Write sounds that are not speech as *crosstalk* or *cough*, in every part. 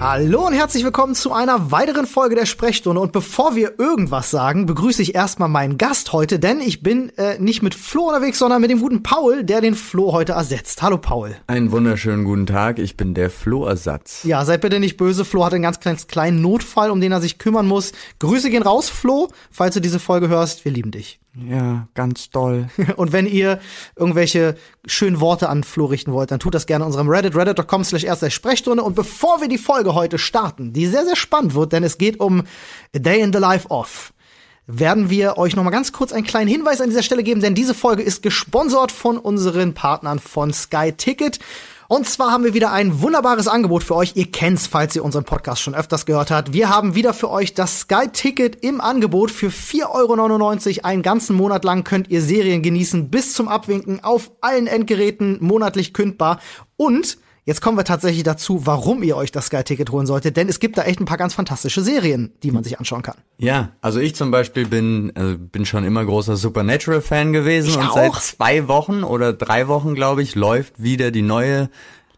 Hallo und herzlich willkommen zu einer weiteren Folge der Sprechstunde. Und bevor wir irgendwas sagen, begrüße ich erstmal meinen Gast heute, denn ich bin äh, nicht mit Flo unterwegs, sondern mit dem guten Paul, der den Flo heute ersetzt. Hallo Paul. Einen wunderschönen guten Tag, ich bin der Flo-Ersatz. Ja, seid bitte nicht böse. Flo hat einen ganz kleinen, kleinen Notfall, um den er sich kümmern muss. Grüße gehen raus, Flo, falls du diese Folge hörst. Wir lieben dich. Ja, ganz doll. *laughs* Und wenn ihr irgendwelche schönen Worte an Flo richten wollt, dann tut das gerne unserem Reddit, reddit.com slash erste Sprechstunde. Und bevor wir die Folge heute starten, die sehr, sehr spannend wird, denn es geht um A Day in the Life of, werden wir euch noch mal ganz kurz einen kleinen Hinweis an dieser Stelle geben, denn diese Folge ist gesponsert von unseren Partnern von Sky Ticket. Und zwar haben wir wieder ein wunderbares Angebot für euch. Ihr kennt's, falls ihr unseren Podcast schon öfters gehört habt. Wir haben wieder für euch das Sky-Ticket im Angebot. Für 4,99 Euro einen ganzen Monat lang könnt ihr Serien genießen bis zum Abwinken auf allen Endgeräten monatlich kündbar. Und Jetzt kommen wir tatsächlich dazu, warum ihr euch das Sky-Ticket holen solltet, denn es gibt da echt ein paar ganz fantastische Serien, die man sich anschauen kann. Ja, also ich zum Beispiel bin, also bin schon immer großer Supernatural-Fan gewesen Ich und auch. seit zwei Wochen oder drei Wochen, glaube ich, läuft wieder die neue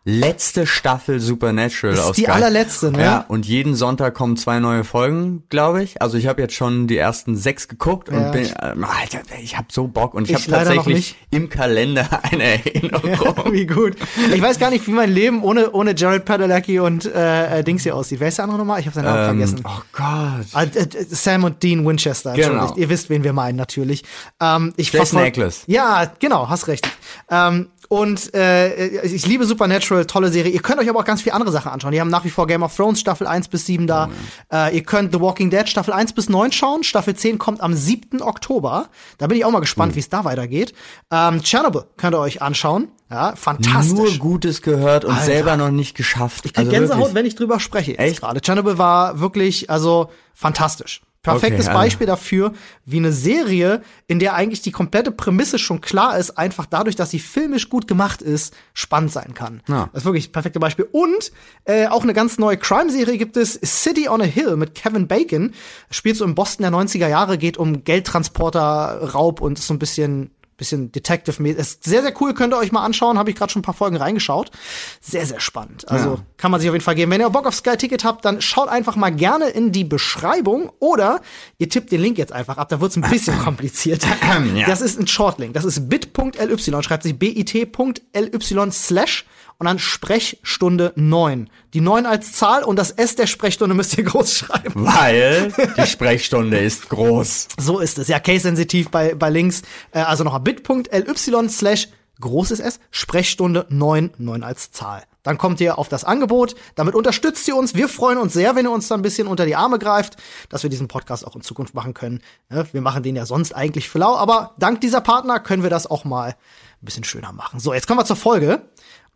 letzte Staffel Supernatural Ist aus die allerletzte, ne? Ja, und jeden Sonntag kommen zwei neue Folgen, glaube ich. Also ich habe jetzt schon die ersten sechs geguckt und Ja, bin, äh, Alter, ich habe so Bock und ich, Ich habe tatsächlich im Kalender *laughs* eine Erinnerung. *laughs* Wie gut. Ich weiß gar nicht, wie mein Leben ohne, ohne Jared Padalecki und äh, äh, Dings hier aussieht. Wer ist der andere nochmal? Ich habe seinen Namen Ähm, vergessen. oh Gott. Ah, äh, äh, Sam und Dean Winchester, Genau. Ihr wisst, wen wir meinen, natürlich. Ähm, ich Jason Ackles. Ja, genau, hast recht. Ähm, und äh, ich liebe Supernatural, tolle Serie. Ihr könnt euch aber auch ganz viele andere Sachen anschauen. Die haben nach wie vor Game of Thrones Staffel 1 bis 7 da. Äh, ihr könnt The Walking Dead Staffel 1 bis 9 schauen. Staffel 10 kommt am 7. Oktober. Da bin ich auch mal gespannt, wie es da weitergeht. Ähm, Chernobyl könnt ihr euch anschauen. Ja, fantastisch. Nur Gutes gehört und Alter. selber noch nicht geschafft. Ich krieg Also Gänsehaut, wirklich. wenn ich drüber spreche. Echt? gerade. Chernobyl war wirklich, also fantastisch. Perfektes Okay, Beispiel dafür, wie eine Serie, in der eigentlich die komplette Prämisse schon klar ist, einfach dadurch, dass sie filmisch gut gemacht ist, spannend sein kann. Ja. Das ist wirklich das perfekte Beispiel. Und äh, auch eine ganz neue Crime-Serie gibt es, City on a Hill mit Kevin Bacon. Spielt so im Boston der 90er Jahre, geht um Geldtransporter, Raub und ist so ein bisschen bisschen detective mäßig Ist sehr, sehr cool, könnt ihr euch mal anschauen. Habe ich gerade schon ein paar Folgen reingeschaut. Sehr, sehr spannend. Also Ja. kann man sich auf jeden Fall geben. Wenn ihr Bock auf Sky Ticket habt, dann schaut einfach mal gerne in die Beschreibung oder ihr tippt den Link jetzt einfach ab. Da wird's ein bisschen *laughs* kompliziert. Ja. Das ist ein Shortlink. Das ist bit.ly, schreibt sich bit.ly slash und dann Sprechstunde 9. Die 9 als Zahl und das S der Sprechstunde müsst ihr *laughs* groß schreiben. Weil die Sprechstunde ist groß. So ist es. Ja, case-sensitiv bei, bei Links. Äh, also nochmal bit.ly slash großes S, Sprechstunde 9, 9 als Zahl. Dann kommt ihr auf das Angebot. Damit unterstützt ihr uns. Wir freuen uns sehr, wenn ihr uns da ein bisschen unter die Arme greift, dass wir diesen Podcast auch in Zukunft machen können. Ja, wir machen den ja sonst eigentlich für lau, aber dank dieser Partner können wir das auch mal ein bisschen schöner machen. So, jetzt kommen wir zur Folge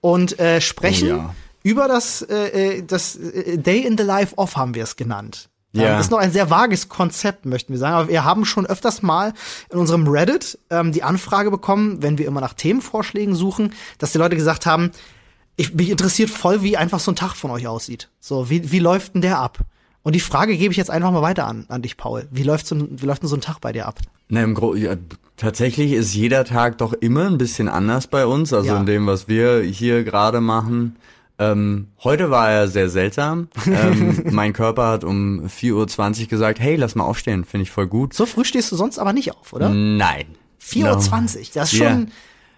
und äh, sprechen Oh ja. über das, äh, äh, das äh, Day in the Life of haben wir es genannt. Ja. Ähm, ist noch ein sehr vages Konzept, möchten wir sagen. Aber wir haben schon öfters mal in unserem Reddit ähm, die Anfrage bekommen, wenn wir immer nach Themenvorschlägen suchen, dass die Leute gesagt haben, ich, mich interessiert voll, wie einfach so ein Tag von euch aussieht. So, wie, wie läuft denn der ab? Und die Frage gebe ich jetzt einfach mal weiter an, an dich, Paul. Wie läuft, so wie läuft denn so ein Tag bei dir ab? Na, im Gro ja, tatsächlich ist jeder Tag doch immer ein bisschen anders bei uns, also Ja. in dem, was wir hier gerade machen. Ähm, heute war er sehr seltsam. ähm, *laughs* mein Körper hat um 4.20 Uhr gesagt, hey, lass mal aufstehen, finde ich voll gut. So früh stehst du sonst aber nicht auf, oder? Nein. 4.20 Uhr, das ist Ja.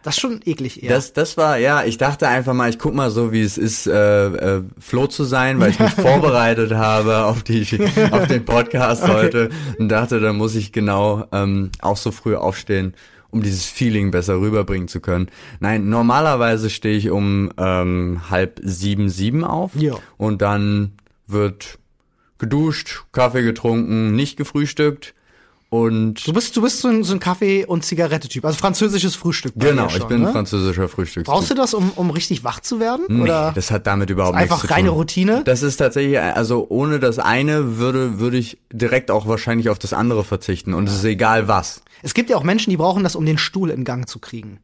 Das ist schon eklig eher. Das, das war, ja, ich dachte einfach mal, ich guck mal so, wie es ist, äh, äh, Flo zu sein, weil ich mich *laughs* vorbereitet habe auf die, *laughs* auf den Podcast heute und dachte, da muss ich genau ähm, auch so früh aufstehen, um dieses Feeling besser rüberbringen zu können. Nein, normalerweise stehe ich um ähm, halb sieben, sieben auf Ja. und dann wird geduscht, Kaffee getrunken, nicht gefrühstückt und Du bist, du bist so ein, so ein Kaffee- und Zigarette-Typ, also französisches Frühstück. genau, schon, ich bin ne? französischer Frühstückstyp. Brauchst du das, um, um richtig wach zu werden? Nee, Oder das hat damit überhaupt einfach nichts zu reine tun. Routine? Das ist tatsächlich, also ohne das eine würde, würde ich direkt auch wahrscheinlich auf das andere verzichten. Und es ist egal was. es gibt ja auch Menschen, die brauchen das, um den Stuhl in Gang zu kriegen.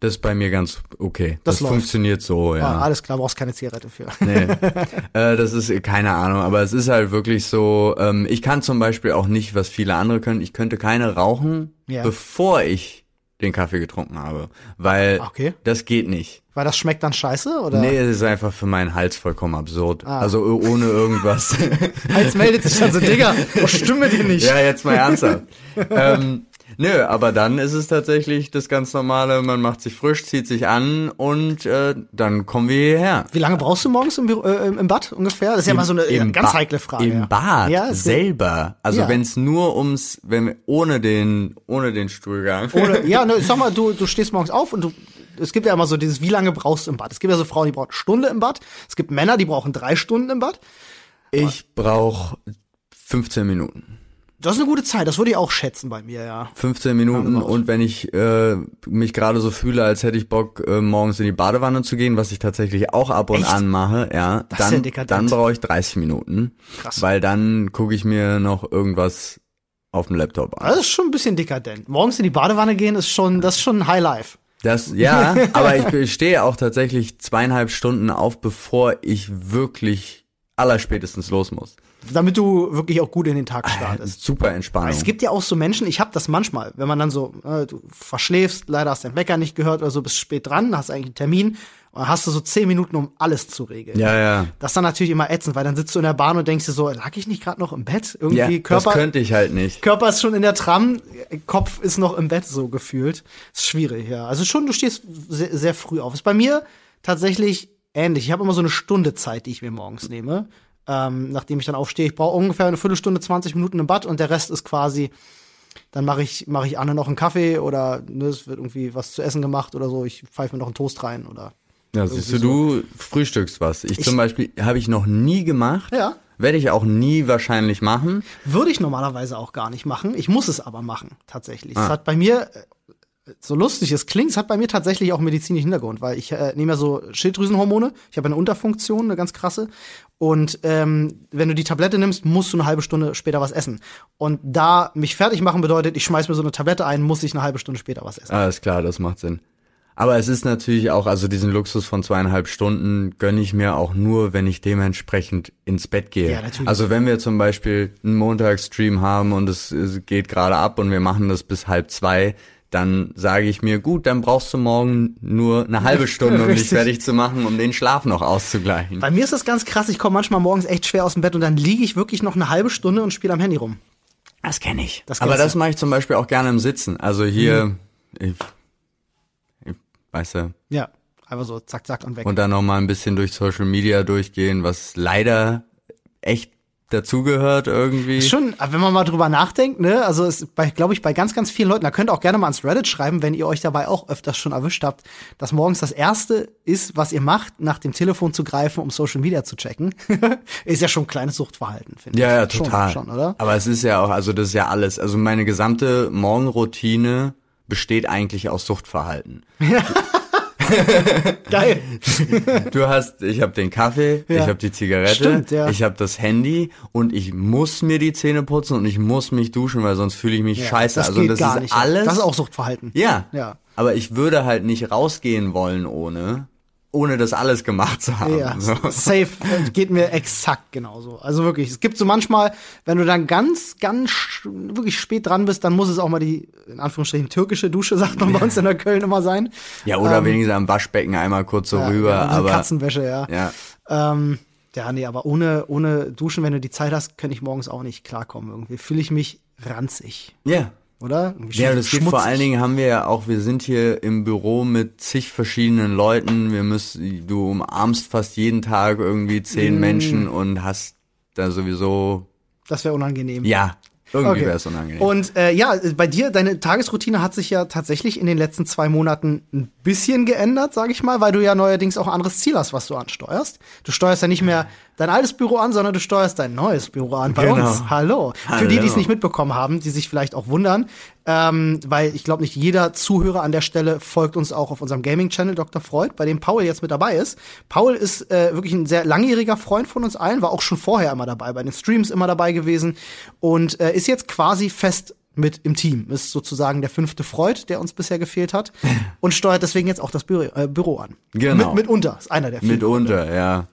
Das ist bei mir ganz okay. Das Das, funktioniert so, Ah, ja. alles klar, brauchst keine Zigarette für. Nee. *laughs* äh, das ist keine Ahnung, aber es ist halt wirklich so, ähm, ich kann zum Beispiel auch nicht, was viele andere können, ich könnte keine rauchen, Ja. bevor ich den Kaffee getrunken habe. Weil Okay. das geht nicht. Weil das schmeckt dann scheiße? Oder? Nee, es ist einfach für meinen Hals vollkommen absurd. Also o- ohne irgendwas. *laughs* Jetzt meldet sich dann so, Digga, oh, stimme dir nicht. ja, jetzt mal ernsthaft. *laughs* ähm, nö, aber dann ist es tatsächlich das ganz normale, man macht sich frisch, zieht sich an und äh, dann kommen wir hierher. Wie lange brauchst du morgens im, äh, im Bad ungefähr? Das ist ja mal so eine Im ganz Ba- heikle Frage. Im. Bad Ja, selber. Also Ja. wenn es nur ums, wenn ohne den, ohne den Stuhlgang. Oder, ja, ne, *laughs* sag mal, du, du stehst morgens auf und du, es gibt ja immer so dieses, wie lange brauchst du im Bad? Es gibt ja so Frauen, die brauchen eine Stunde im Bad. Es gibt Männer, die brauchen drei Stunden im Bad. Ich brauche 15 Minuten. Das ist eine gute Zeit, das würde ich auch schätzen bei mir, ja. 15 Minuten raus. und wenn ich äh, mich gerade so fühle, als hätte ich Bock, äh, morgens in die Badewanne zu gehen, was ich tatsächlich auch ab und Echt? an mache, ja, Das ja dann, dekadent. dann brauche ich 30 Minuten. Krass. Weil dann gucke ich mir noch irgendwas auf dem Laptop an. Das ist schon ein bisschen dekadent. Morgens in die Badewanne gehen ist schon, das ist schon High Life. Das, ja, *laughs* aber ich stehe auch tatsächlich zweieinhalb Stunden auf, bevor ich wirklich allerspätestens los muss. Damit du wirklich auch gut in den Tag startest. Super Entspannung. Es gibt ja auch so Menschen, ich habe das manchmal, wenn man dann so, äh, du verschläfst, leider hast deinen Wecker nicht gehört oder so, bist spät dran, hast eigentlich einen Termin und dann hast du so zehn Minuten, um alles zu regeln. ja, ja. Das ist dann natürlich immer ätzend, weil dann sitzt du in der Bahn und denkst dir so, lag ich nicht gerade noch im Bett? Irgendwie Ja, das Körper, könnte ich halt nicht. Körper ist schon in der Tram, Kopf ist noch im Bett so gefühlt. Ist schwierig, ja. Also schon, du stehst sehr, sehr früh auf. Ist bei mir tatsächlich ähnlich. Ich habe immer so eine Stunde Zeit, die ich mir morgens nehme. Ähm, nachdem ich dann aufstehe, ich brauche ungefähr eine Viertelstunde, 20 Minuten im Bad und der Rest ist quasi, dann mache ich, mache ich Anne noch einen Kaffee oder ne, es wird irgendwie was zu essen gemacht oder so. Ich pfeife mir noch einen Toast rein oder. Ja, siehst du, du frühstückst was. Ich, zum Beispiel habe ich noch nie gemacht. Ja. Werde ich auch nie wahrscheinlich machen. Würde ich normalerweise auch gar nicht machen. Ich muss es aber machen, tatsächlich. Ah. Es hat bei mir, so lustig es klingt, es hat bei mir tatsächlich auch einen medizinischen Hintergrund, weil ich äh, nehme ja so Schilddrüsenhormone. Ich habe eine Unterfunktion, eine ganz krasse. Und ähm, wenn du die Tablette nimmst, musst du eine halbe Stunde später was essen. Und da mich fertig machen bedeutet, ich schmeiß mir so eine Tablette ein, muss ich eine halbe Stunde später was essen. Alles klar, das macht Sinn. Aber es ist natürlich auch, also diesen Luxus von zweieinhalb Stunden gönne ich mir auch nur, wenn ich dementsprechend ins Bett gehe. Ja, natürlich. Also wenn wir zum Beispiel einen Montagsstream haben und es, es geht gerade ab und wir machen das bis halb zwei, dann sage ich mir, gut, dann brauchst du morgen nur eine halbe Stunde, um *laughs* dich fertig zu machen, um den Schlaf noch auszugleichen. Bei mir ist das ganz krass, ich komme manchmal morgens echt schwer aus dem Bett und dann liege ich wirklich noch eine halbe Stunde und spiele am Handy rum. Das kenne ich. Das Aber das mache ich zum Beispiel auch gerne im Sitzen. Also hier, Mhm. ich, ich, weißt du, Ja, einfach so zack, zack und weg. und dann noch mal ein bisschen durch Social Media durchgehen, was leider echt dazugehört irgendwie. Schon, wenn man mal drüber nachdenkt, ne, also ist bei, glaube ich, bei ganz, ganz vielen Leuten, da könnt ihr auch gerne mal ans Reddit schreiben, wenn ihr euch dabei auch öfters schon erwischt habt, dass morgens das erste ist, was ihr macht, nach dem Telefon zu greifen, um Social Media zu checken. *laughs* ist ja schon ein kleines Suchtverhalten, finde ich. Ja, ja, Schon, total. Schon, oder? Aber es ist ja auch, also das ist ja alles. Also meine gesamte Morgenroutine besteht eigentlich aus Suchtverhalten. *laughs* *laughs* Geil. Du hast, ich habe den Kaffee, Ja. ich habe die Zigarette, Stimmt, ja. ich habe das Handy und ich muss mir die Zähne putzen und ich muss mich duschen, weil sonst fühle ich mich scheiße. Das also das ist nicht. alles. Das ist auch Suchtverhalten. Ja. Ja. Aber ich würde halt nicht rausgehen wollen ohne, ohne das alles gemacht zu haben. Ja, *laughs* So. safe. Geht mir exakt genauso. Also wirklich, es gibt so manchmal, wenn du dann ganz, ganz wirklich spät dran bist, dann muss es auch mal die, in Anführungsstrichen, türkische Dusche, sagt man bei uns in der Köln immer sein. Ja, oder wenigstens am Waschbecken einmal kurz so Ähm, Ja, rüber. ja, aber Katzenwäsche, ja. ja. Ähm, ja, nee, aber ohne, ohne Duschen, wenn du die Zeit hast, kann ich morgens auch nicht klarkommen. Irgendwie fühle ich mich ranzig, Ja. Oder? Ja, das geht vor allen Dingen haben wir ja auch, wir sind hier im Büro mit zig verschiedenen Leuten. Wir müssen, du umarmst fast jeden Tag irgendwie zehn Mm. Menschen und hast da sowieso, Das wäre unangenehm. ja, irgendwie Okay. wäre es unangenehm. Und äh, ja, bei dir, deine Tagesroutine hat sich ja tatsächlich in den letzten zwei Monaten ein bisschen geändert, sage ich mal, weil du ja neuerdings auch ein anderes Ziel hast, was du ansteuerst. Du steuerst ja nicht mehr dein altes Büro an, sondern du steuerst dein neues Büro an bei Genau. uns. Hallo. Für die, die es nicht mitbekommen haben, die sich vielleicht auch wundern, ähm, weil ich glaube, nicht jeder Zuhörer an der Stelle folgt uns auch auf unserem Gaming-Channel Dr. Freud, bei dem Paul jetzt mit dabei ist. Paul ist äh, wirklich ein sehr langjähriger Freund von uns allen, war auch schon vorher immer dabei, bei den Streams immer dabei gewesen und äh, ist jetzt quasi fest mit im Team. Ist sozusagen der fünfte Freud, der uns bisher gefehlt hat *laughs* und steuert deswegen jetzt auch das Büro, äh, Büro an. Genau. Mit, mitunter, ist einer der vielen. Mitunter, ja.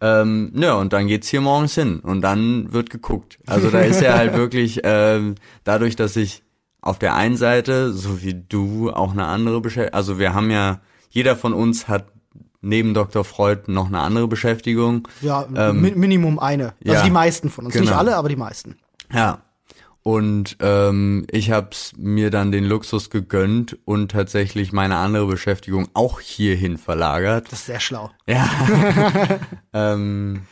Ähm, ja, und dann geht's hier morgens hin und dann wird geguckt. Also da ist ja halt *laughs* wirklich, ähm, dadurch, dass ich auf der einen Seite, so wie du, auch eine andere Beschäftigung. Also wir haben ja, jeder von uns hat neben Dr. Freud noch eine andere Beschäftigung. Ja, ähm, mi Minimum eine. Also ja, die meisten von uns. Nicht genau. alle, aber die meisten. Ja. Und ähm, ich habe mir dann den Luxus gegönnt und tatsächlich meine andere Beschäftigung auch hierhin verlagert. Das ist sehr schlau. Ja. *laughs* ähm,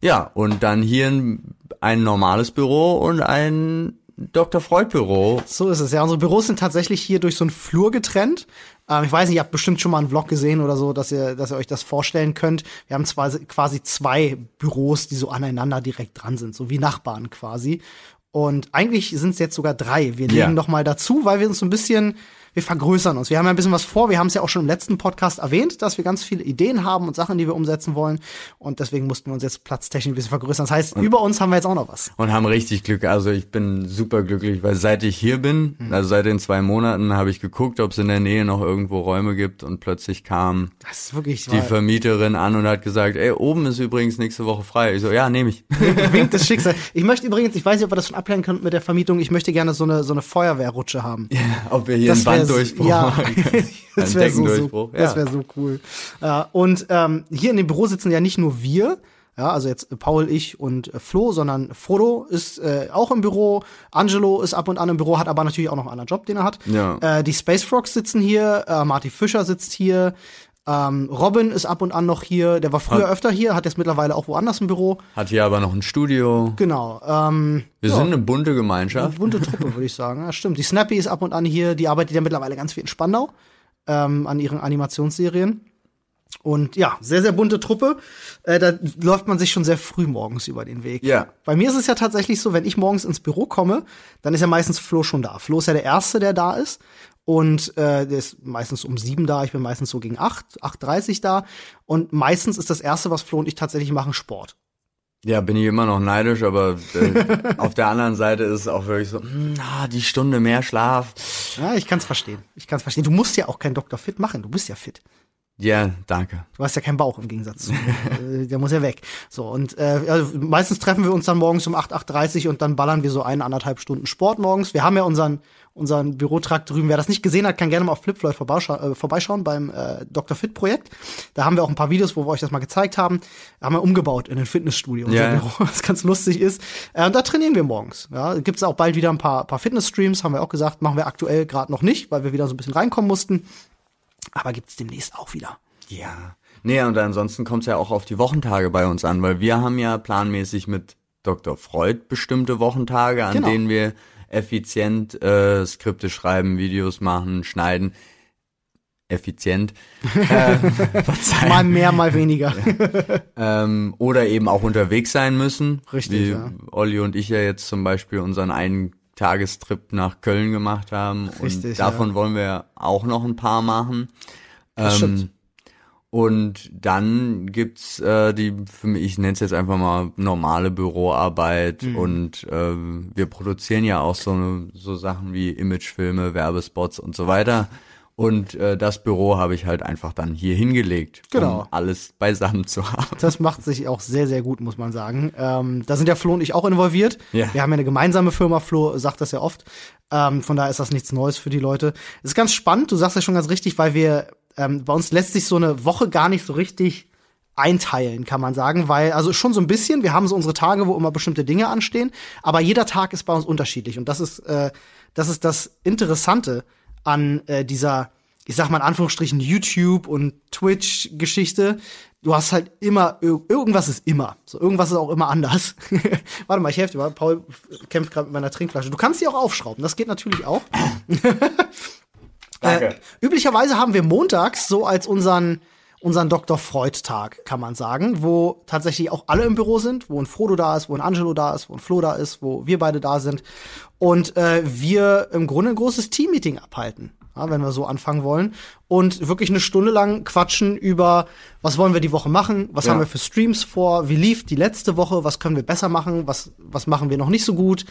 ja, und dann hier ein, ein normales Büro und ein Dr. Freud Büro. So ist es, ja. Unsere Büros sind tatsächlich hier durch so einen Flur getrennt. Ähm, ich weiß nicht, ihr habt bestimmt schon mal einen Vlog gesehen oder so, dass ihr, dass ihr euch das vorstellen könnt. Wir haben zwar quasi zwei Büros, die so aneinander direkt dran sind, so wie Nachbarn quasi. Und eigentlich sind es jetzt sogar drei. Wir legen Ja. noch mal dazu, weil wir uns so ein bisschen, wir vergrößern uns. Wir haben ja ein bisschen was vor. Wir haben es ja auch schon im letzten Podcast erwähnt, dass wir ganz viele Ideen haben und Sachen, die wir umsetzen wollen. Und deswegen mussten wir uns jetzt platztechnisch ein bisschen vergrößern. Das heißt, über uns haben wir jetzt auch noch was. Und haben richtig Glück. Also ich bin super glücklich, weil seit ich hier bin, also seit den zwei Monaten, habe ich geguckt, ob es in der Nähe noch irgendwo Räume gibt und plötzlich kam Das wirklich die Vermieterin an und hat gesagt, ey, oben ist übrigens nächste Woche frei. Ich so, ja, nehme ich. Winkt *laughs* das Schicksal. Ich möchte übrigens, ich weiß nicht, ob wir das schon abklären können mit der Vermietung, ich möchte gerne so eine, so eine Feuerwehrrutsche haben. ob wir hier einen wär- Banddurchbruch *laughs* *laughs* ja, das wäre so, Deckendurchbruch, ja. wär so cool. Ja, und ähm, hier in dem Büro sitzen ja nicht nur wir, ja, also jetzt äh, Paul, ich und äh, Flo, sondern Frodo ist äh, auch im Büro, Angelo ist ab und an im Büro, hat aber natürlich auch noch einen anderen Job, den er hat. Ja. Äh, die Space Frogs sitzen hier, äh, Marty Fischer sitzt hier, ähm, Robin ist ab und an noch hier, der war früher Hat- öfter hier, hat jetzt mittlerweile auch woanders im Büro. Hat hier aber noch ein Studio. Genau. Ähm, Wir ja. sind eine bunte Gemeinschaft. Bunte Truppe, würde ich sagen. Ja, stimmt. Die Snappy ist ab und an hier, die arbeitet ja mittlerweile ganz viel in Spandau ähm, an ihren Animationsserien. Und ja, sehr, sehr bunte Truppe. Äh, da läuft man sich schon sehr früh morgens über den Weg. Ja. Bei mir ist es ja tatsächlich so, wenn ich morgens ins Büro komme, dann ist ja meistens Flo schon da. Flo ist ja der Erste, der da ist. Und äh, der ist meistens um sieben da, ich bin meistens so gegen acht, 8.30 da. Und meistens ist das Erste, was Flo und ich tatsächlich machen, Sport. Ja, bin ich immer noch neidisch, aber äh, *laughs* auf der anderen Seite ist es auch wirklich so, hm, ah, die Stunde mehr Schlaf. Ja, ich kann's verstehen. Ich kann's verstehen. Du musst ja auch kein Dr. Fit machen, du bist ja fit. Ja, danke. Du hast ja keinen Bauch im Gegensatz zu. *laughs* Äh, Der muss ja weg. So, und äh, also meistens treffen wir uns dann morgens um 8, 8.30 und dann ballern wir so eine, anderthalb Stunden Sport morgens. Wir haben ja unseren, unseren Bürotrakt drüben. Wer das nicht gesehen hat, kann gerne mal auf Flipfloyd vorbeischa äh, vorbeischauen beim äh, Dr. Fit Projekt. Da haben wir auch ein paar Videos, wo wir euch das mal gezeigt haben. Da haben wir umgebaut in ein Fitnessstudio, unser. Büro, *laughs* was ganz lustig ist. Äh, und da trainieren wir morgens. Ja, gibt's auch bald wieder ein paar, paar Fitness-Streams, haben wir auch gesagt. Machen wir aktuell gerade noch nicht, weil wir wieder so ein bisschen reinkommen mussten. Aber gibt's demnächst auch wieder. Ja. Nee, und ansonsten kommt es ja auch auf die Wochentage bei uns an, weil wir haben ja planmäßig mit Dr. Freud bestimmte Wochentage, an Genau. denen wir effizient äh, Skripte schreiben, Videos machen, schneiden. Effizient. *laughs* *laughs* äh. Mal mehr, mal weniger. ähm, oder eben auch unterwegs sein müssen. Richtig, Wie ja. Olli und ich ja jetzt zum Beispiel unseren einen Tagestrip nach Köln gemacht haben. Richtig, und davon wollen wir auch noch ein paar machen. Ähm, und dann gibt's äh, die, für mich, ich nenne es jetzt einfach mal normale Büroarbeit Mhm. und äh, wir produzieren ja auch so, so Sachen wie Imagefilme, Werbespots und so weiter. Und äh, das Büro habe ich halt einfach dann hier hingelegt, Genau. um alles beisammen zu *laughs* haben. Das macht sich auch sehr, sehr gut, muss man sagen. Ähm, da sind ja Flo und ich auch involviert. Ja. Wir haben ja eine gemeinsame Firma, Flo sagt das ja oft. Ähm, von daher ist das nichts Neues für die Leute. Es ist ganz spannend, du sagst ja schon ganz richtig, weil wir, ähm, bei uns lässt sich so eine Woche gar nicht so richtig einteilen, kann man sagen, weil, also schon so ein bisschen, wir haben so unsere Tage, wo immer bestimmte Dinge anstehen, aber jeder Tag ist bei uns unterschiedlich und das ist, äh, das ist das Interessante an äh, dieser, ich sag mal in Anführungsstrichen, YouTube und Twitch-Geschichte. Du hast halt immer, ir- irgendwas ist immer. So, irgendwas ist auch immer anders. *laughs* Warte mal, ich helfe dir mal. Paul kämpft gerade mit meiner Trinkflasche. Du kannst die auch aufschrauben, das geht natürlich auch. *laughs* Danke. Äh, üblicherweise haben wir montags so als unseren unseren Dr. Freud-Tag, kann man sagen, wo tatsächlich auch alle im Büro sind, wo ein Frodo da ist, wo ein Angelo da ist, wo ein Flo da ist, wo wir beide da sind und äh, wir im Grunde ein großes Team-Meeting abhalten, ja, wenn wir so anfangen wollen und wirklich eine Stunde lang quatschen über, was wollen wir die Woche machen, was Ja. haben wir für Streams vor, wie lief die letzte Woche, was können wir besser machen, was, was machen wir noch nicht so gut,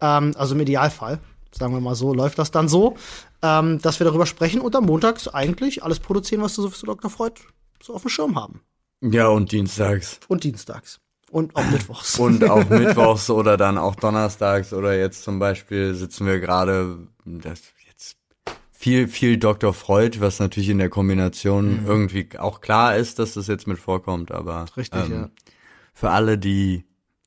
ähm, also im Idealfall sagen wir mal so, läuft das dann so, ähm, dass wir darüber sprechen und am Montags eigentlich alles produzieren, was wir so für Dr. Freud so auf dem Schirm haben. Ja, und dienstags. Und dienstags. Und auch mittwochs. Und *laughs* auch mittwochs oder dann auch donnerstags oder jetzt zum Beispiel sitzen wir gerade, das jetzt viel, viel Dr. Freud, was natürlich in der Kombination mhm. irgendwie auch klar ist, dass das jetzt mit vorkommt, aber Richtig, ähm, ja. für alle, die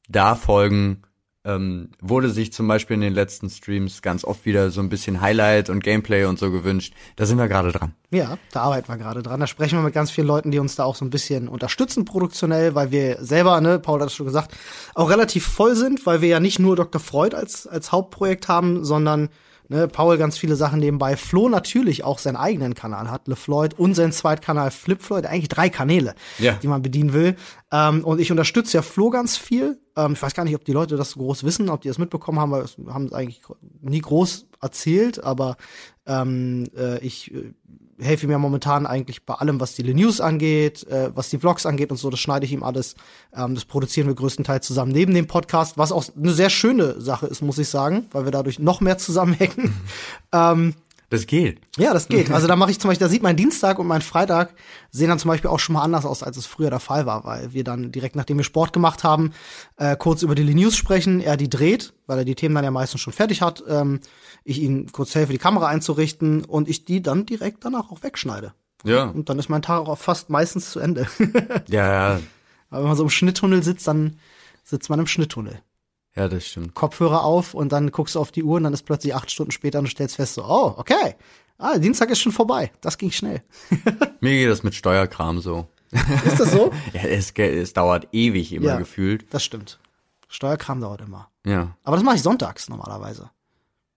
da folgen, ähm, wurde sich zum Beispiel in den letzten Streams ganz oft wieder so ein bisschen Highlight und Gameplay und so gewünscht. Da sind wir gerade dran. Ja, da arbeiten wir gerade dran. Da sprechen wir mit ganz vielen Leuten, die uns da auch so ein bisschen unterstützen produktionell, weil wir selber, ne, Paul hat es schon gesagt, auch relativ voll sind, weil wir ja nicht nur Dr. Freud als, als Hauptprojekt haben, sondern Ne, Paul ganz viele Sachen nebenbei. Flo natürlich auch seinen eigenen Kanal hat, LeFloid und seinen Zweitkanal FlipFloyd, eigentlich drei Kanäle, ja. die man bedienen will. Ähm, und ich unterstütze ja Flo ganz viel. Ähm, ich weiß gar nicht, ob die Leute das so groß wissen, ob die das mitbekommen haben, weil wir haben es eigentlich nie groß erzählt, aber ähm, äh, ich äh, helfe mir momentan eigentlich bei allem, was die News angeht, äh, was die Vlogs angeht und so. Das schneide ich ihm alles. Ähm, das produzieren wir größtenteils zusammen neben dem Podcast, was auch eine sehr schöne Sache ist, muss ich sagen, weil wir dadurch noch mehr zusammenhängen. *laughs* ähm, das geht. Ja, das geht. Also *laughs* da mache ich zum Beispiel, da sieht mein Dienstag und mein Freitag sehen dann zum Beispiel auch schon mal anders aus, als es früher der Fall war, weil wir dann direkt nachdem wir Sport gemacht haben, äh, kurz über die News sprechen, er die dreht, weil er die Themen dann ja meistens schon fertig hat, ähm, ich ihm kurz helfe, die Kamera einzurichten und ich die dann direkt danach auch wegschneide. Ja. Und dann ist mein Tag auch fast meistens zu Ende. *laughs* ja, ja. Aber wenn man so im Schnitttunnel sitzt, dann sitzt man im Schnitttunnel. Ja, das stimmt. Kopfhörer auf und dann guckst du auf die Uhr und dann ist plötzlich acht Stunden später und du stellst fest, so, oh, okay. Ah, Dienstag ist schon vorbei. Das ging schnell. *laughs* Mir geht das mit Steuerkram so. Ist das so? *laughs* ja, es, es dauert ewig immer ja, gefühlt. Das stimmt. Steuerkram dauert immer. Ja. Aber das mache ich sonntags normalerweise.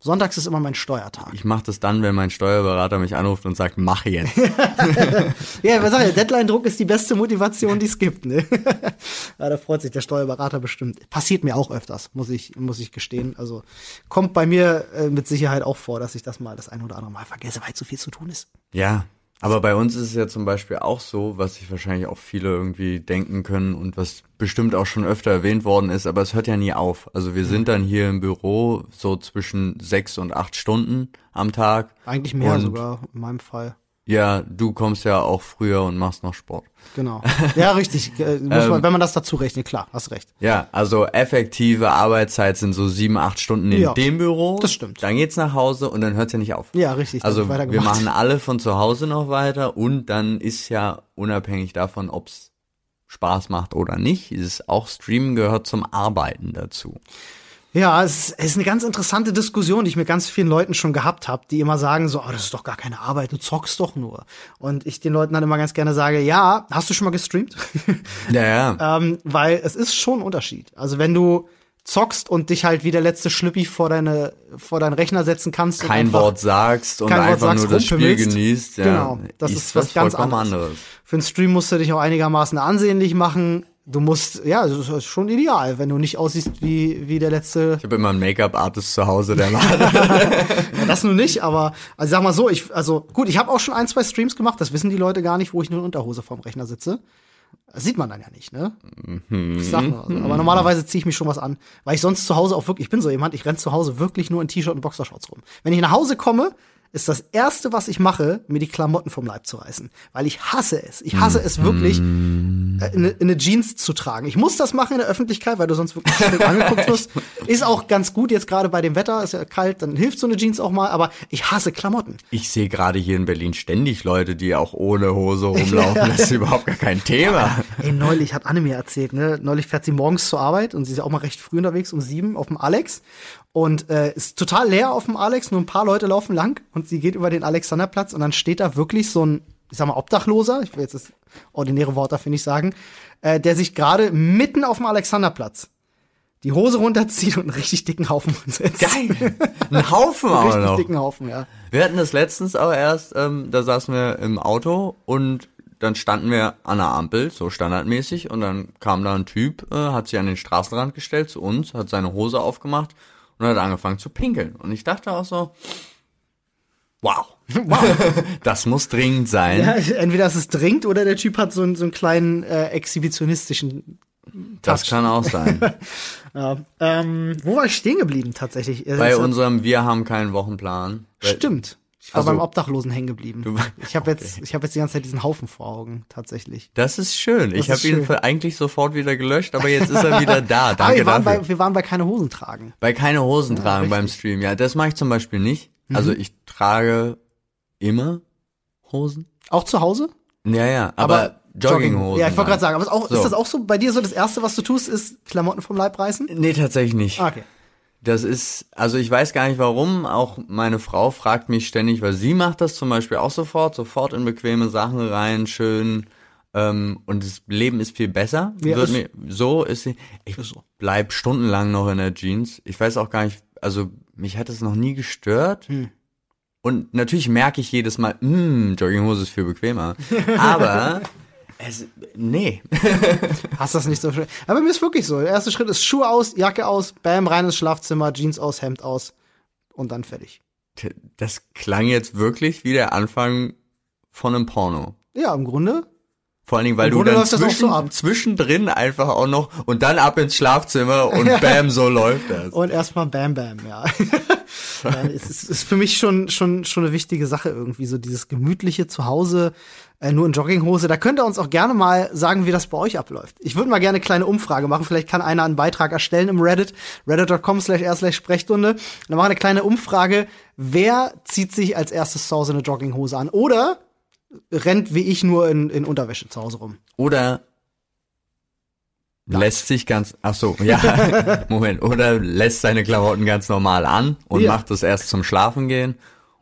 Sonntags ist immer mein Steuertag. Ich mache das dann, wenn mein Steuerberater mich anruft und sagt, mach jetzt. *laughs* ja, was sag ich, Deadline-Druck ist die beste Motivation, die es gibt. Ne? *laughs* ja, da freut sich der Steuerberater bestimmt. Passiert mir auch öfters, muss ich, muss ich gestehen. Also kommt bei mir äh, mit Sicherheit auch vor, dass ich das mal das ein oder andere Mal vergesse, weil zu viel zu tun ist. Ja, aber bei uns ist es ja zum Beispiel auch so, was sich wahrscheinlich auch viele irgendwie denken können und was bestimmt auch schon öfter erwähnt worden ist, aber es hört ja nie auf. Also wir sind dann hier im Büro so zwischen sechs und acht Stunden am Tag. Eigentlich mehr sogar in meinem Fall. Ja, du kommst ja auch früher und machst noch Sport. Genau. *laughs* Ja, richtig. Äh, muss man, ähm, wenn man das dazu rechnet, klar, hast recht. Ja, also effektive Arbeitszeit sind so sieben, acht Stunden in ja, dem Büro. Das stimmt. Dann geht's nach Hause und dann hört's ja nicht auf. Ja, richtig. Also wir machen alle von zu Hause noch weiter und dann ist ja unabhängig davon, ob's Spaß macht oder nicht, ist auch Streamen gehört zum Arbeiten dazu. Ja, es ist eine ganz interessante Diskussion, die ich mit ganz vielen Leuten schon gehabt habe, die immer sagen so, oh, das ist doch gar keine Arbeit, du zockst doch nur. Und ich den Leuten dann immer ganz gerne sage, ja, hast du schon mal gestreamt? *laughs* Ja, ja. *laughs* ähm, weil es ist schon ein Unterschied. Also wenn du zockst und dich halt wie der letzte Schlüppi vor deine vor deinen Rechner setzen kannst kein Wort sagst und einfach sagst, nur das Spiel genießt ja genau das ist, ist was ganz anderes. anderes für einen Stream musst du dich auch einigermaßen ansehnlich machen du musst, ja, das ist schon ideal, wenn du nicht aussiehst wie, wie der letzte. Ich habe immer einen Make-up-Artist zu Hause, der macht. *laughs* das nur nicht, aber also sag mal so, ich, also gut, ich habe auch schon ein, zwei Streams gemacht, das wissen die Leute gar nicht, wo ich nur in Unterhose vorm Rechner sitze. Das sieht man dann ja nicht, ne? Mhm. Ich sag nur, also, aber normalerweise ziehe ich mich schon was an, weil ich sonst zu Hause auch wirklich, ich bin so jemand, ich renn zu Hause wirklich nur in T-Shirt und Boxershorts rum. Wenn ich nach Hause komme, ist das erste, was ich mache, mir die Klamotten vom Leib zu reißen. Weil ich hasse es. Ich hasse es wirklich, äh, eine, eine Jeans zu tragen. Ich muss das machen in der Öffentlichkeit, weil du sonst wirklich angeguckt wirst. *laughs* Ist auch ganz gut jetzt gerade bei dem Wetter, ist ja kalt, dann hilft so eine Jeans auch mal, aber ich hasse Klamotten. Ich sehe gerade hier in Berlin ständig Leute, die auch ohne Hose *laughs* rumlaufen. Das ist überhaupt gar kein Thema. Ey, neulich hat Anne mir erzählt, ne? Neulich fährt sie morgens zur Arbeit und sie ist ja auch mal recht früh unterwegs, um sieben, auf dem Alex. Und äh, ist total leer auf dem Alex, nur ein paar Leute laufen lang und sie geht über den Alexanderplatz und dann steht da wirklich so ein, ich sag mal, Obdachloser, ich will jetzt das ordinäre Wort da finde ich sagen, äh, der sich gerade mitten auf dem Alexanderplatz die Hose runterzieht und einen richtig dicken Haufen setzt. Geil. *laughs* Ein Haufen auch richtig noch. dicken Haufen, ja. Wir hatten das letztens aber erst, ähm, da saßen wir im Auto und dann standen wir an der Ampel, so standardmäßig, und dann kam da ein Typ, äh, hat sich an den Straßenrand gestellt zu uns, hat seine Hose aufgemacht und hat angefangen zu pinkeln. Und ich dachte auch so, wow. *laughs* Wow. *laughs* das muss dringend sein. Ja, entweder ist es dringend oder der Typ hat so, einen, so einen kleinen äh, exhibitionistischen das kann auch sein. *laughs* ja, ähm, wo war ich stehen geblieben tatsächlich? Bei unserem Wir haben keinen Wochenplan. Stimmt. Ich war Also- beim Obdachlosen hängen geblieben. Du- Ich habe jetzt, ich habe jetzt die ganze Zeit diesen Haufen vor Augen, tatsächlich. Das ist schön. ich ist habe ihn eigentlich sofort wieder gelöscht, aber jetzt ist er wieder *laughs* da. Aber Danke wir waren, dafür. bei, wir waren bei keine Hosen tragen. Bei keine Hosen tragen richtig. beim Stream. Ja, das mache ich zum Beispiel nicht. Also ich trage immer Hosen. Auch zu Hause? Ja, ja, aber, Jogginghosen. Ja, ich wollte gerade dann. sagen, aber ist, auch, So. ist das auch so bei dir so das erste, was du tust, ist Klamotten vom Leib reißen? Nee, tatsächlich nicht. Ah, okay. Das ist, also ich weiß gar nicht warum, auch meine Frau fragt mich ständig, weil sie macht das zum Beispiel auch sofort, sofort in bequeme Sachen rein, schön, ähm, und das Leben ist viel besser. Ja, ist- mir, so ist sie. Ich bleib stundenlang noch in der Jeans. Ich weiß auch gar nicht, also mich hat es noch nie gestört. Hm. Und natürlich merke ich jedes Mal, mh, Jogginghose ist viel bequemer. Aber *laughs* es, nee. *laughs* Hast das nicht so schön. Aber mir ist wirklich so. Der erste Schritt ist Schuhe aus, Jacke aus, bam, rein ins Schlafzimmer, Jeans aus, Hemd aus und dann fertig. Das klang jetzt wirklich wie der Anfang von einem Porno. Ja, im Grunde. Vor allen Dingen, weil du dann läuft das auch zwischen, so ab. zwischendrin einfach auch noch und dann ab ins Schlafzimmer und *laughs* bam, so läuft das. Und erstmal Bam Bam, ja. *laughs* Nein, *laughs* es ist, ist für mich schon, schon, schon eine wichtige Sache irgendwie, so dieses gemütliche Zuhause, äh, nur in Jogginghose. Da könnt ihr uns auch gerne mal sagen, wie das bei euch abläuft. Ich würde mal gerne eine kleine Umfrage machen. Vielleicht kann einer einen Beitrag erstellen im Reddit, reddit.com slash r slash Sprechstunde. Und dann machen wir eine kleine Umfrage. Wer zieht sich als erstes zu Hause eine Jogginghose an? Oder rennt wie ich nur in, in Unterwäsche zu Hause rum? Oder lässt sich ganz, ach so, ja, *laughs* Moment, oder lässt seine Klamotten ganz normal an und Ja. macht es erst zum Schlafen gehen.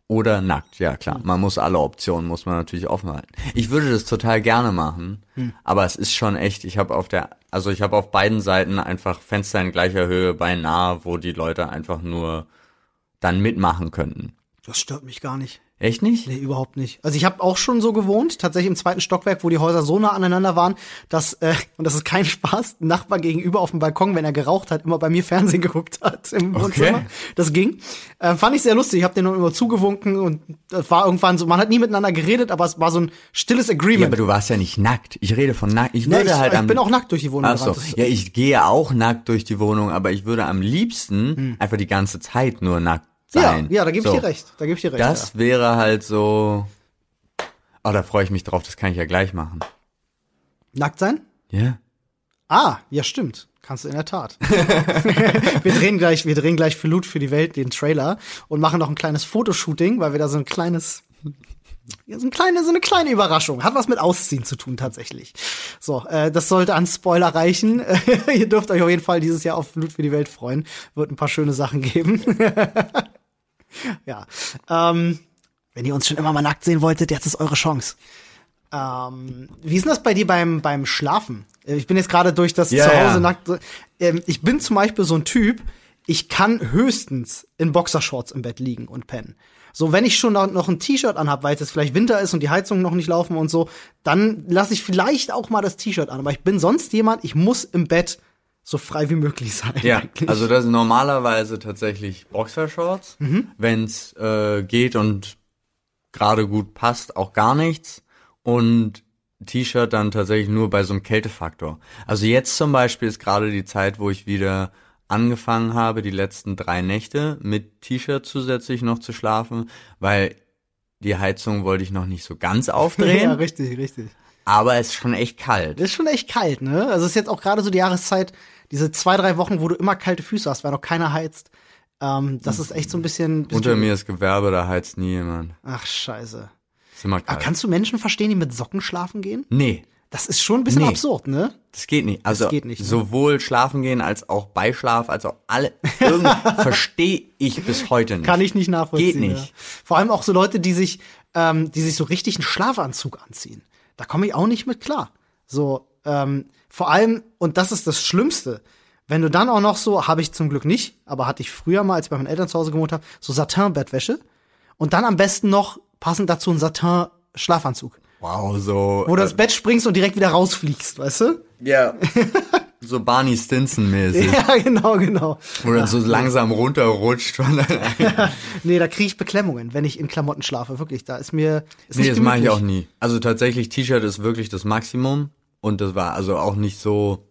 Oder nackt, ja klar. Man muss alle Optionen, muss man natürlich offen halten. Ich würde das total gerne machen, Hm. aber es ist schon echt, ich habe auf der, also ich habe auf beiden Seiten einfach Fenster in gleicher Höhe beinahe, wo die Leute einfach nur dann mitmachen könnten. Das stört mich gar nicht. Echt nicht? Nee, überhaupt nicht. Also ich habe auch schon so gewohnt, tatsächlich im zweiten Stockwerk, wo die Häuser so nah aneinander waren, dass, äh, und das ist kein *laughs* Spaß, ein Nachbar gegenüber auf dem Balkon, wenn er geraucht hat, immer bei mir Fernsehen *laughs* geguckt hat im Wohnzimmer. Das ging. Äh, fand ich sehr lustig. Ich habe den immer zugewunken und das war irgendwann so, man hat nie miteinander geredet, aber es war so ein stilles Ja, Agreement. aber du warst ja nicht nackt. Ich rede von nackt. Ich Nee, würde ich, halt ich am bin auch nackt durch die Wohnung Ach so. Ja, ich gehe auch nackt durch die Wohnung, aber ich würde am liebsten Hm. einfach die ganze Zeit nur nackt ja, sein. ja, da gebe ich So. dir recht. Da gebe ich dir recht. Das ja. wäre halt so. Oh, da freue ich mich drauf, das kann ich ja gleich machen. Nackt sein? Ja. Ah, ja, stimmt. Kannst du in der Tat. *laughs* wir drehen gleich, wir drehen gleich für Loot für die Welt den Trailer und machen noch ein kleines Fotoshooting, weil wir da so ein kleines, ja, so, eine kleine, so eine kleine Überraschung. Hat was mit Ausziehen zu tun, tatsächlich. So, äh, das sollte an Spoiler reichen. *laughs* Ihr dürft euch auf jeden Fall dieses Jahr auf Loot für die Welt freuen. Wird ein paar schöne Sachen geben. *laughs* *laughs* ja. Ähm, wenn ihr uns schon immer mal nackt sehen wolltet, jetzt ist eure Chance. Ähm, wie ist denn das bei dir beim, beim Schlafen? Äh, Ich bin jetzt gerade durch das Ja, Zuhause ja. nackt. Ähm, ich bin zum Beispiel so ein Typ, ich kann höchstens in Boxershorts im Bett liegen und pennen. So, wenn ich schon noch ein T-Shirt anhab, weil es jetzt vielleicht Winter ist und die Heizungen noch nicht laufen und so, dann lasse ich vielleicht auch mal das T-Shirt an. Aber ich bin sonst jemand, ich muss im Bett so frei wie möglich sein. Ja, eigentlich. also das sind normalerweise tatsächlich Boxershorts. Mhm. Wenn's äh, geht und gerade gut passt, auch gar nichts. Und T-Shirt dann tatsächlich nur bei so einem Kältefaktor. Also jetzt zum Beispiel ist gerade die Zeit, wo ich wieder angefangen habe, die letzten drei Nächte mit T-Shirt zusätzlich noch zu schlafen, weil die Heizung wollte ich noch nicht so ganz *laughs* ja, aufdrehen, richtig, richtig. aber es ist schon echt kalt. Das ist schon echt kalt, ne? Also es ist jetzt auch gerade so die Jahreszeit, diese zwei, drei Wochen, wo du immer kalte Füße hast, weil noch keiner heizt. Ähm, das ist echt so ein bisschen. bisschen Unter mir ist Gewerbe, da heizt nie jemand. Ach, scheiße. Ist immer Aber kalt. kannst du Menschen verstehen, die mit Socken schlafen gehen? nee, Das ist schon ein bisschen Nee. absurd, ne? Das geht nicht. Also geht nicht, ne? sowohl schlafen gehen als auch bei Schlaf, als auch alle. Irgendwie *laughs* verstehe ich bis heute nicht. Kann ich nicht nachvollziehen. Geht nicht. Ja. Vor allem auch so Leute, die sich, ähm, die sich so richtig einen Schlafanzug anziehen. Da komme ich auch nicht mit klar. So, ähm, vor allem, und das ist das Schlimmste, wenn du dann auch noch so, habe ich zum Glück nicht, aber hatte ich früher mal, als ich bei meinen Eltern zu Hause gewohnt habe, so Satin-Bettwäsche und dann am besten noch passend dazu ein Satin-Schlafanzug, Wow, so. wo du ins Bett springst und direkt wieder rausfliegst, weißt du? ja. *laughs* so Barney Stinson-mäßig. Ja, genau, genau. Wo dann so langsam runterrutscht. *laughs* Nee, da kriege ich Beklemmungen, wenn ich in Klamotten schlafe. Wirklich, da ist mir. Ist nee, nicht das mache ich auch nie. Also tatsächlich, T-Shirt ist wirklich das Maximum. Und das war also auch nicht so.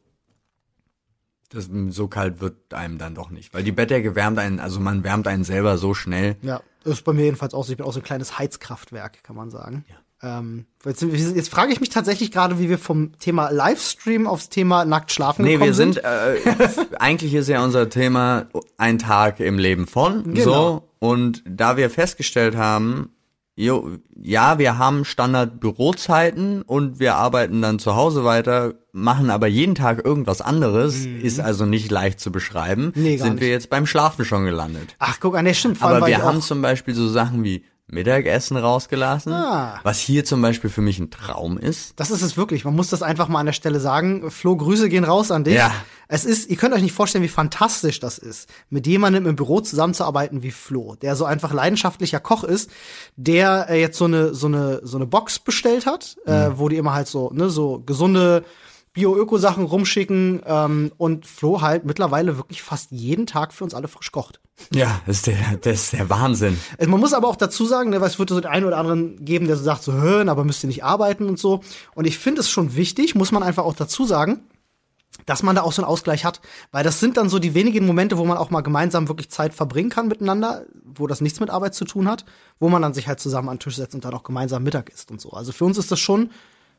das, so kalt wird einem dann doch nicht. Weil die Bettdecke wärmt einen, also man wärmt einen selber so schnell. Ja, das ist bei mir jedenfalls auch so. Ich bin auch so ein kleines Heizkraftwerk, kann man sagen. Ja. Ähm, jetzt, jetzt frage ich mich tatsächlich gerade, wie wir vom Thema Livestream aufs Thema nackt schlafen Nee, gekommen wir sind, äh, *laughs* eigentlich ist ja unser Thema ein Tag im Leben von, Genau. so. Und da wir festgestellt haben, jo, ja, wir haben Standard-Bürozeiten und wir arbeiten dann zu Hause weiter, machen aber jeden Tag irgendwas anderes, ist also nicht leicht zu beschreiben, Mhm. Nee, sind wir nicht. jetzt beim Schlafen schon gelandet. Ach, guck an, der stimmt. Aber wir haben zum Beispiel so Sachen wie Mittagessen rausgelassen, Ah. was hier zum Beispiel für mich ein Traum ist. Das ist es wirklich. Man muss das einfach mal an der Stelle sagen. Flo, Grüße gehen raus an dich. Ja. Es ist, ihr könnt euch nicht vorstellen, wie fantastisch das ist, mit jemandem im Büro zusammenzuarbeiten wie Flo, der so einfach leidenschaftlicher Koch ist, der äh, jetzt so eine, so eine, so eine Box bestellt hat, äh, wo die immer halt so, ne, so gesunde Bio-Öko-Sachen rumschicken ähm, und Flo halt mittlerweile wirklich fast jeden Tag für uns alle frisch kocht. Ja, das ist der, das ist der Wahnsinn. Also man muss aber auch dazu sagen, ne, weil es wird so den einen oder anderen geben, der so sagt, so hören, aber müsst ihr nicht arbeiten und so. Und ich finde es schon wichtig, muss man einfach auch dazu sagen, dass man da auch so einen Ausgleich hat, weil das sind dann so die wenigen Momente, wo man auch mal gemeinsam wirklich Zeit verbringen kann miteinander, wo das nichts mit Arbeit zu tun hat, wo man dann sich halt zusammen an den Tisch setzt und dann auch gemeinsam Mittag isst und so. Also für uns ist das schon,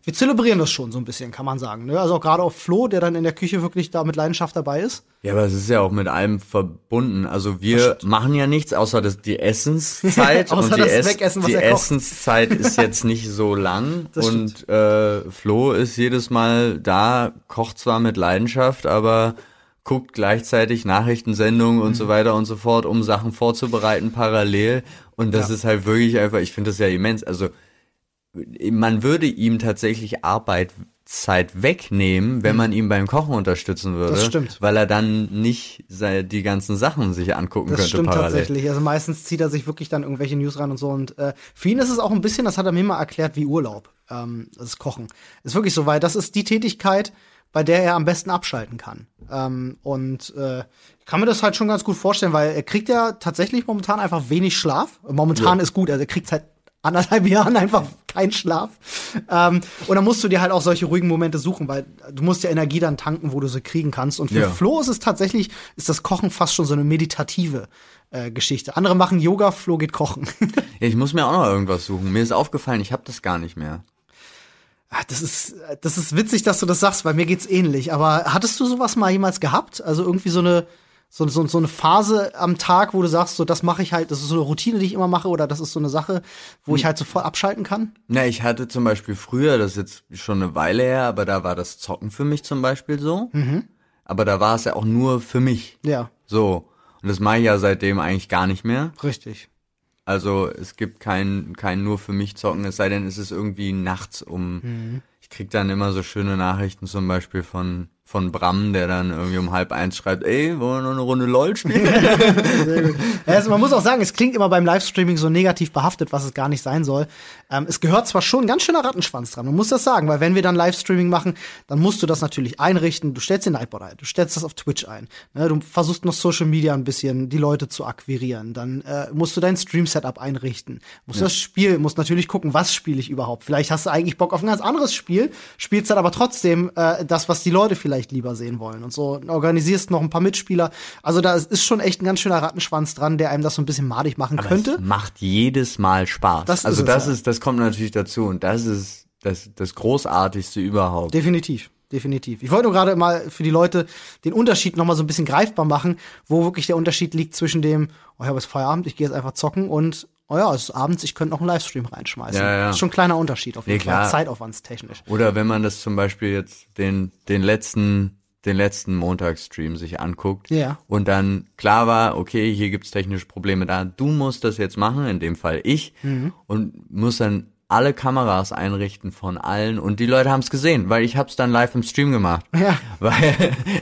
wir zelebrieren das schon so ein bisschen, kann man sagen. Ne? Also auch gerade auch Flo, der dann in der Küche wirklich da mit Leidenschaft dabei ist. Ja, aber es ist ja auch mit allem verbunden. Also wir machen ja nichts außer das, die *laughs* Essenszeit Außer und die, das Ess- Wegessen, die. Essenszeit ist *laughs* jetzt nicht so lang Das und äh, Flo ist jedes Mal da, kocht zwar mit Leidenschaft, aber guckt gleichzeitig Nachrichtensendungen und Mhm. so weiter und so fort, um Sachen vorzubereiten parallel und das Ja. ist halt wirklich einfach, ich finde das ja immens. Also man würde ihm tatsächlich Arbeitszeit wegnehmen, wenn man ihn beim Kochen unterstützen würde. Mhm. Das stimmt. Weil er dann nicht die ganzen Sachen sich angucken Das könnte stimmt parallel. tatsächlich. Also meistens zieht er sich wirklich dann irgendwelche News rein und so. Und äh, für ihn ist es auch ein bisschen, das hat er mir mal erklärt, wie Urlaub. Ähm, das Kochen. Ist wirklich so, weil das ist die Tätigkeit, bei der er am besten abschalten kann. Ähm, und äh, ich kann mir das halt schon ganz gut vorstellen, weil er kriegt ja tatsächlich momentan einfach wenig Schlaf. Momentan Ja. ist gut, also er kriegt seit anderthalb *laughs* Jahren einfach keinen Schlaf. Ähm, und dann musst du dir halt auch solche ruhigen Momente suchen, weil du musst ja Energie dann tanken, wo du sie kriegen kannst. Und für Ja. Flo ist es tatsächlich, ist das Kochen fast schon so eine meditative äh, Geschichte. Andere machen Yoga, Flo geht kochen. Ja, *laughs* ich muss mir auch noch irgendwas suchen. Mir ist aufgefallen, ich habe das gar nicht mehr. Ah, das ist, das ist witzig, dass du das sagst, weil mir geht's ähnlich. Aber hattest du sowas mal jemals gehabt? Also irgendwie so eine, so, so, so eine Phase am Tag, wo du sagst, so das mache ich halt, das ist so eine Routine, die ich immer mache, oder das ist so eine Sache, wo ich halt sofort abschalten kann? Na, ich hatte zum Beispiel früher, das ist jetzt schon eine Weile her, aber da war das Zocken für mich zum Beispiel so. Mhm. Aber da war es ja auch nur für mich. Ja, So. Und das mache ich ja seitdem eigentlich gar nicht mehr. richtig. Also es gibt kein, kein nur für mich zocken, es sei denn, es ist irgendwie nachts um. Mhm. Ich krieg dann immer so schöne Nachrichten zum Beispiel von, von Bram, der dann irgendwie um halb eins schreibt, ey, wollen wir noch eine Runde LOL spielen? *laughs* Ja, Also man muss auch sagen, es klingt immer beim Livestreaming so negativ behaftet, was es gar nicht sein soll. Ähm, es gehört zwar schon ein ganz schöner Rattenschwanz dran, man muss das sagen, weil wenn wir dann Livestreaming machen, dann musst du das natürlich einrichten. Du stellst den Nightbot ein, du stellst das auf Twitch ein. Ne, du versuchst noch Social Media ein bisschen die Leute zu akquirieren. Dann äh, musst du dein Stream-Setup einrichten. Musst das Spiel, musst natürlich gucken, was spiele ich überhaupt. Vielleicht hast du eigentlich Bock auf ein ganz anderes Spiel, spielst dann aber trotzdem äh, das, was die Leute vielleicht lieber sehen wollen. Und so organisierst noch ein paar Mitspieler. Also da ist schon echt ein ganz schöner Rattenschwanz dran, der einem das so ein bisschen madig machen könnte. Es macht jedes Mal Spaß. Das ist also es, das ja. ist, das kommt natürlich dazu und das ist das, das Großartigste überhaupt. Definitiv. Definitiv. Ich wollte nur gerade mal für die Leute den Unterschied noch mal so ein bisschen greifbar machen, wo wirklich der Unterschied liegt zwischen dem, oh, ich habe jetzt Feierabend, ich gehe jetzt einfach zocken und, oh ja, es ist abends, ich könnte noch einen Livestream reinschmeißen. Ja, ja. Das ist schon ein kleiner Unterschied auf jeden Nee, Fall, klar. zeitaufwandstechnisch. Oder wenn man das zum Beispiel jetzt den, den letzten, den letzten Montagsstream sich anguckt Ja. und dann klar war, okay, hier gibt's technische Probleme da, du musst das jetzt machen, in dem Fall ich, Mhm. und muss dann alle Kameras einrichten von allen und die Leute haben's gesehen, weil ich hab's dann live im Stream gemacht. Ja. *laughs* Weil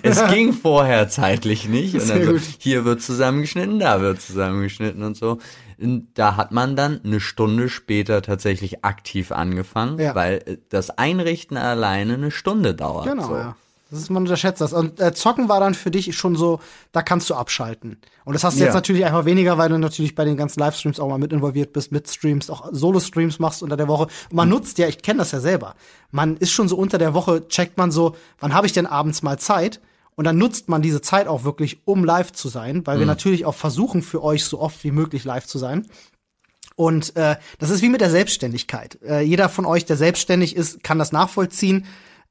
es *laughs* ging vorher zeitlich nicht. Und dann so, hier wird zusammengeschnitten, da wird zusammengeschnitten und so. Da hat man dann eine Stunde später tatsächlich aktiv angefangen, Ja. weil äh, das Einrichten alleine eine Stunde dauert. Genau, so. ja. Das ist, man unterschätzt das. Und äh, Zocken war dann für dich schon so, da kannst du abschalten. Und das hast du Ja. jetzt natürlich einfach weniger, weil du natürlich bei den ganzen Livestreams auch mal mit involviert bist, mit Streams, auch Solo-Streams machst unter der Woche. Und man nutzt ja, ich kenne das ja selber. Man ist schon so unter der Woche, checkt man so, wann habe ich denn abends mal Zeit? Und dann nutzt man diese Zeit auch wirklich, um live zu sein, weil wir natürlich auch versuchen, für euch so oft wie möglich live zu sein. Und äh, das ist wie mit der Selbstständigkeit. Äh, jeder von euch, der selbstständig ist, kann das nachvollziehen.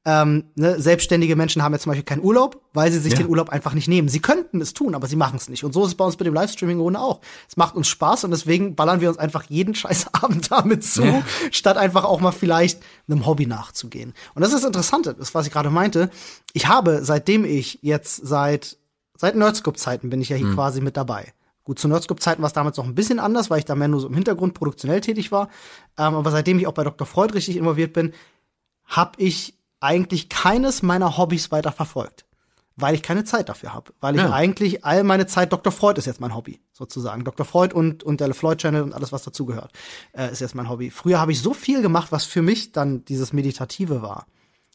Ähm, ne, selbstständige Menschen haben ja zum Beispiel keinen Urlaub, weil sie sich Ja. den Urlaub einfach nicht nehmen. Sie könnten es tun, aber sie machen es nicht. Und so ist es bei uns mit dem Livestreaming ohne auch. Es macht uns Spaß und deswegen ballern wir uns einfach jeden *laughs* scheiß Abend damit zu, Ja. statt einfach auch mal vielleicht einem Hobby nachzugehen. Und das ist das Interessante, das was ich gerade meinte. Ich habe, seitdem ich jetzt seit seit Nerdscope-Zeiten bin ich ja hier quasi mit dabei. Gut, zu Nerdscope-Zeiten war es damals noch ein bisschen anders, weil ich da mehr nur so im Hintergrund produktionell tätig war. Ähm, aber seitdem ich auch bei Dr. Freud richtig involviert bin, habe ich eigentlich keines meiner Hobbys weiter verfolgt. Weil ich keine Zeit dafür habe. Weil ich Ja. eigentlich all meine Zeit, Dr. Freud ist jetzt mein Hobby, sozusagen. Dr. Freud und, und der LeFloid Channel und alles, was dazugehört, äh, ist jetzt mein Hobby. Früher habe ich so viel gemacht, was für mich dann dieses Meditative war.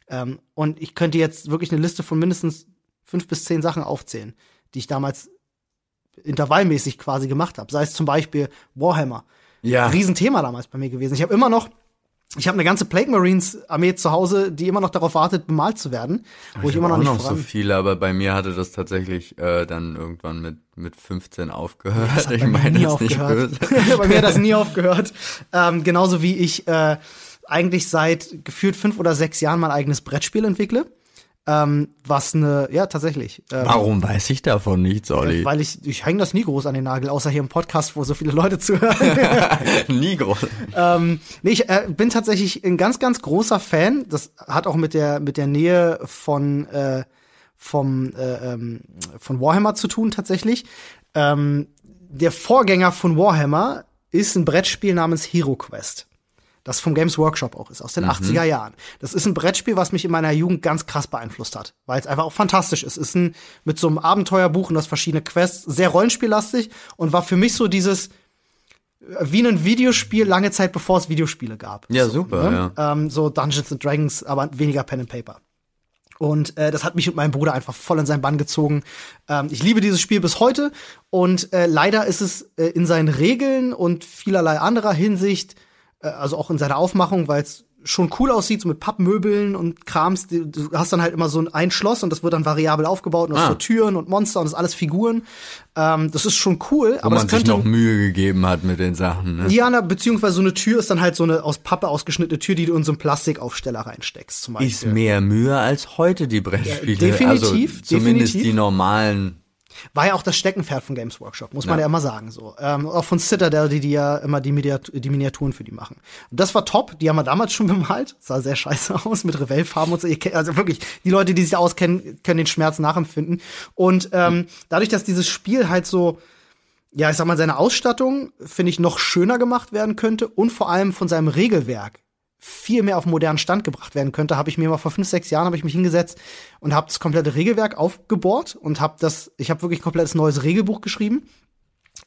Ähm, und ich könnte jetzt wirklich eine Liste von mindestens fünf bis zehn Sachen aufzählen, die ich damals intervallmäßig quasi gemacht habe. Sei es zum Beispiel Warhammer. Ja. Riesenthema damals bei mir gewesen. Ich habe immer noch, ich habe eine ganze Plague Marines Armee zu Hause, die immer noch darauf wartet, bemalt zu werden, wo ich, immer noch auch nicht noch so voran. viele, aber bei mir hatte das tatsächlich äh, dann irgendwann mit mit 15 aufgehört. Hat ich meine nie das nicht aufgehört. böse. *laughs* bei mir hat das nie aufgehört. Ähm, genauso wie ich äh, eigentlich seit gefühlt fünf oder sechs Jahren mein eigenes Brettspiel entwickle. Ähm, was eine, ja, tatsächlich. Ähm, Warum weiß ich davon nichts, Olli? Weil ich, ich hänge das nie groß an den Nagel, außer hier im Podcast, wo so viele Leute zuhören. *laughs* Nie groß. ähm, nee, ich äh, bin tatsächlich ein ganz, ganz großer Fan. Das hat auch mit der, mit der Nähe von, äh, vom, äh, ähm, von Warhammer zu tun, tatsächlich. Ähm, der Vorgänger von Warhammer ist ein Brettspiel namens Hero Quest. Das vom Games Workshop auch ist, aus den 80er Jahren. Das ist ein Brettspiel, was mich in meiner Jugend ganz krass beeinflusst hat, weil es einfach auch fantastisch ist. Es ist ein, mit so einem Abenteuerbuch und das verschiedene Quests, sehr rollenspiellastig und war für mich so dieses, wie ein Videospiel lange Zeit bevor es Videospiele gab. Ja, so, super, ne? Ähm, so Dungeons and Dragons, aber weniger Pen and Paper. Und äh, das hat mich und meinen Bruder einfach voll in seinen Bann gezogen. Ähm, ich liebe dieses Spiel bis heute und äh, leider ist es äh, in seinen Regeln und vielerlei anderer Hinsicht, äh, also auch in seiner Aufmachung, weil es schon cool aussieht, so mit Pappmöbeln und Krams. Du hast dann halt immer so ein, Schloss und das wird dann variabel aufgebaut und hast Ah. so Türen und Monster und das ist alles Figuren. Ähm, das ist schon cool, Wo aber das man sich könnte noch Mühe gegeben hat mit den Sachen. Ne? ja, na, beziehungsweise so eine Tür ist dann halt so eine aus Pappe ausgeschnittene Tür, die du in so einen Plastikaufsteller reinsteckst, zum Beispiel. Ist mehr Mühe als heute die Brettspiele. Ja, definitiv, also zumindest definitiv. die normalen. War ja auch das Steckenpferd von Games Workshop, muss man Ja. ja immer sagen. So. Ähm, auch von Citadel, die, die ja immer die, Miniat die Miniaturen für die machen. Und das war top, die haben wir damals schon *laughs* bemalt. Sah sehr scheiße aus mit Revell-Farben und so. Also wirklich, die Leute, die sich auskennen, können den Schmerz nachempfinden. Und ähm, dadurch, dass dieses Spiel halt so, ja, ich sag mal, seine Ausstattung, finde ich, noch schöner gemacht werden könnte und vor allem von seinem Regelwerk viel mehr auf einen modernen Stand gebracht werden könnte, habe ich mir mal vor fünf, sechs Jahren habe ich mich hingesetzt und habe das komplette Regelwerk aufgebohrt und habe das, ich habe wirklich ein komplettes neues Regelbuch geschrieben,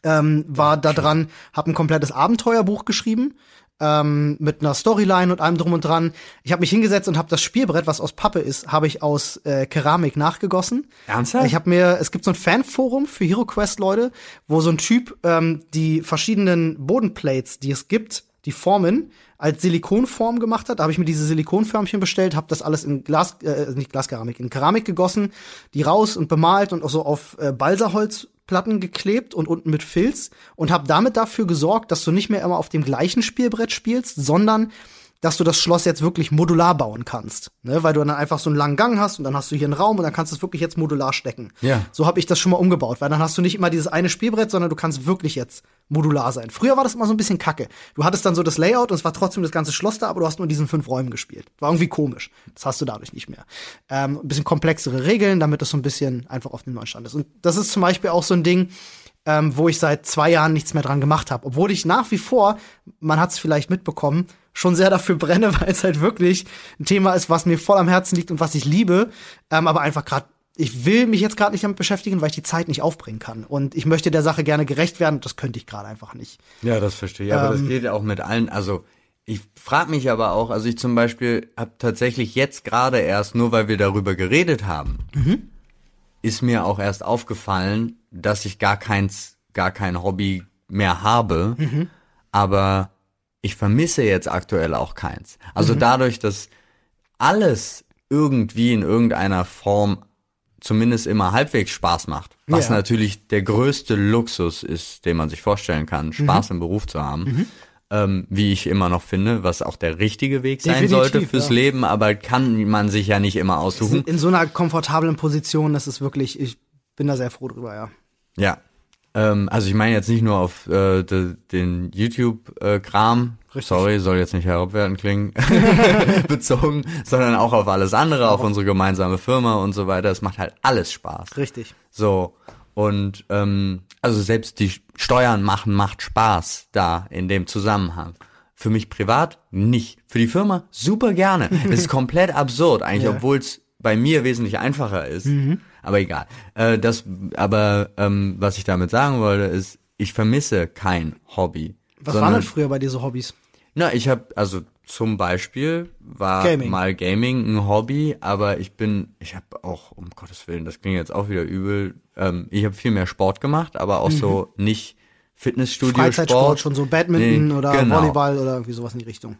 ähm, war da dran, habe ein komplettes Abenteuerbuch geschrieben ähm, mit einer Storyline und allem drum und dran. Ich habe mich hingesetzt und habe das Spielbrett, was aus Pappe ist, habe ich aus äh, Keramik nachgegossen. Ernsthaft? Ich habe mir, es gibt so ein Fanforum für HeroQuest Leute, wo so ein Typ ähm, die verschiedenen Bodenplates, die es gibt, die Formen als Silikonform gemacht hat. Da habe ich mir diese Silikonförmchen bestellt, habe das alles in Glas, äh, nicht Glaskeramik, in Keramik gegossen, die raus und bemalt und auch so auf äh, Balsaholzplatten geklebt und unten mit Filz und habe damit dafür gesorgt, dass du nicht mehr immer auf dem gleichen Spielbrett spielst, sondern dass du das Schloss jetzt wirklich modular bauen kannst, ne? weil du dann einfach so einen langen Gang hast und dann hast du hier einen Raum und dann kannst du es wirklich jetzt modular stecken. Ja. So habe ich das schon mal umgebaut, weil dann hast du nicht immer dieses eine Spielbrett, sondern du kannst wirklich jetzt modular sein. Früher war das immer so ein bisschen kacke. Du hattest dann so das Layout und es war trotzdem das ganze Schloss da, aber du hast nur in diesen fünf Räumen gespielt. War irgendwie komisch. Das hast du dadurch nicht mehr. Ähm, ein bisschen komplexere Regeln, damit das so ein bisschen einfach auf dem neuen Stand ist. Und das ist zum Beispiel auch so ein Ding, ähm, wo ich seit zwei Jahren nichts mehr dran gemacht habe. Obwohl ich nach wie vor, man hat es vielleicht mitbekommen, schon sehr dafür brenne, *laughs* weil es halt wirklich ein Thema ist, was mir voll am Herzen liegt und was ich liebe. Ähm, aber einfach gerade, ich will mich jetzt gerade nicht damit beschäftigen, weil ich die Zeit nicht aufbringen kann. Und ich möchte der Sache gerne gerecht werden. Das könnte ich gerade einfach nicht. Ja, das verstehe ich. Aber Ähm, das geht auch mit allen. Also ich frage mich aber auch, also ich zum Beispiel habe tatsächlich jetzt gerade erst, nur weil wir darüber geredet haben, Mhm. ist mir auch erst aufgefallen, dass ich gar keins, gar kein Hobby mehr habe. Mhm. Aber ich vermisse jetzt aktuell auch keins. Mhm. Also dadurch, dass alles irgendwie in irgendeiner Form zumindest immer halbwegs Spaß macht. Was Ja. natürlich der größte Luxus ist, den man sich vorstellen kann, Spaß im Beruf zu haben. Ähm, wie ich immer noch finde, was auch der richtige Weg sein Definitiv, sollte fürs ja. Leben, aber kann man sich ja nicht immer aussuchen. In, in so einer komfortablen Position, das ist wirklich, ich bin da sehr froh drüber, ja. Ja. Ähm, also ich meine jetzt nicht nur auf äh, de, den YouTube-Kram, Richtig. sorry, soll jetzt nicht herabwertend klingen, *laughs* bezogen, sondern auch auf alles andere, auf unsere gemeinsame Firma und so weiter. Es macht halt alles Spaß. Richtig. So. Und ähm, also selbst die Steuern machen macht Spaß da in dem Zusammenhang. Für mich privat nicht. Für die Firma super gerne. Es ist *laughs* komplett absurd eigentlich, Ja. Mhm. obwohl es bei mir wesentlich einfacher ist. Aber egal. Äh, das, aber ähm, was ich damit sagen wollte, ist, ich vermisse kein Hobby. Was sondern- waren denn früher bei dir so Hobbys? na, ich habe also zum Beispiel war Gaming. mal Gaming ein Hobby, aber ich bin, ich habe auch um Gottes willen, das klingt jetzt auch wieder übel. Ähm, ich habe viel mehr Sport gemacht, aber auch so nicht Fitnessstudio Mhm. Freizeitsport, schon so Badminton Nee, oder genau. Volleyball oder irgendwie sowas in die Richtung.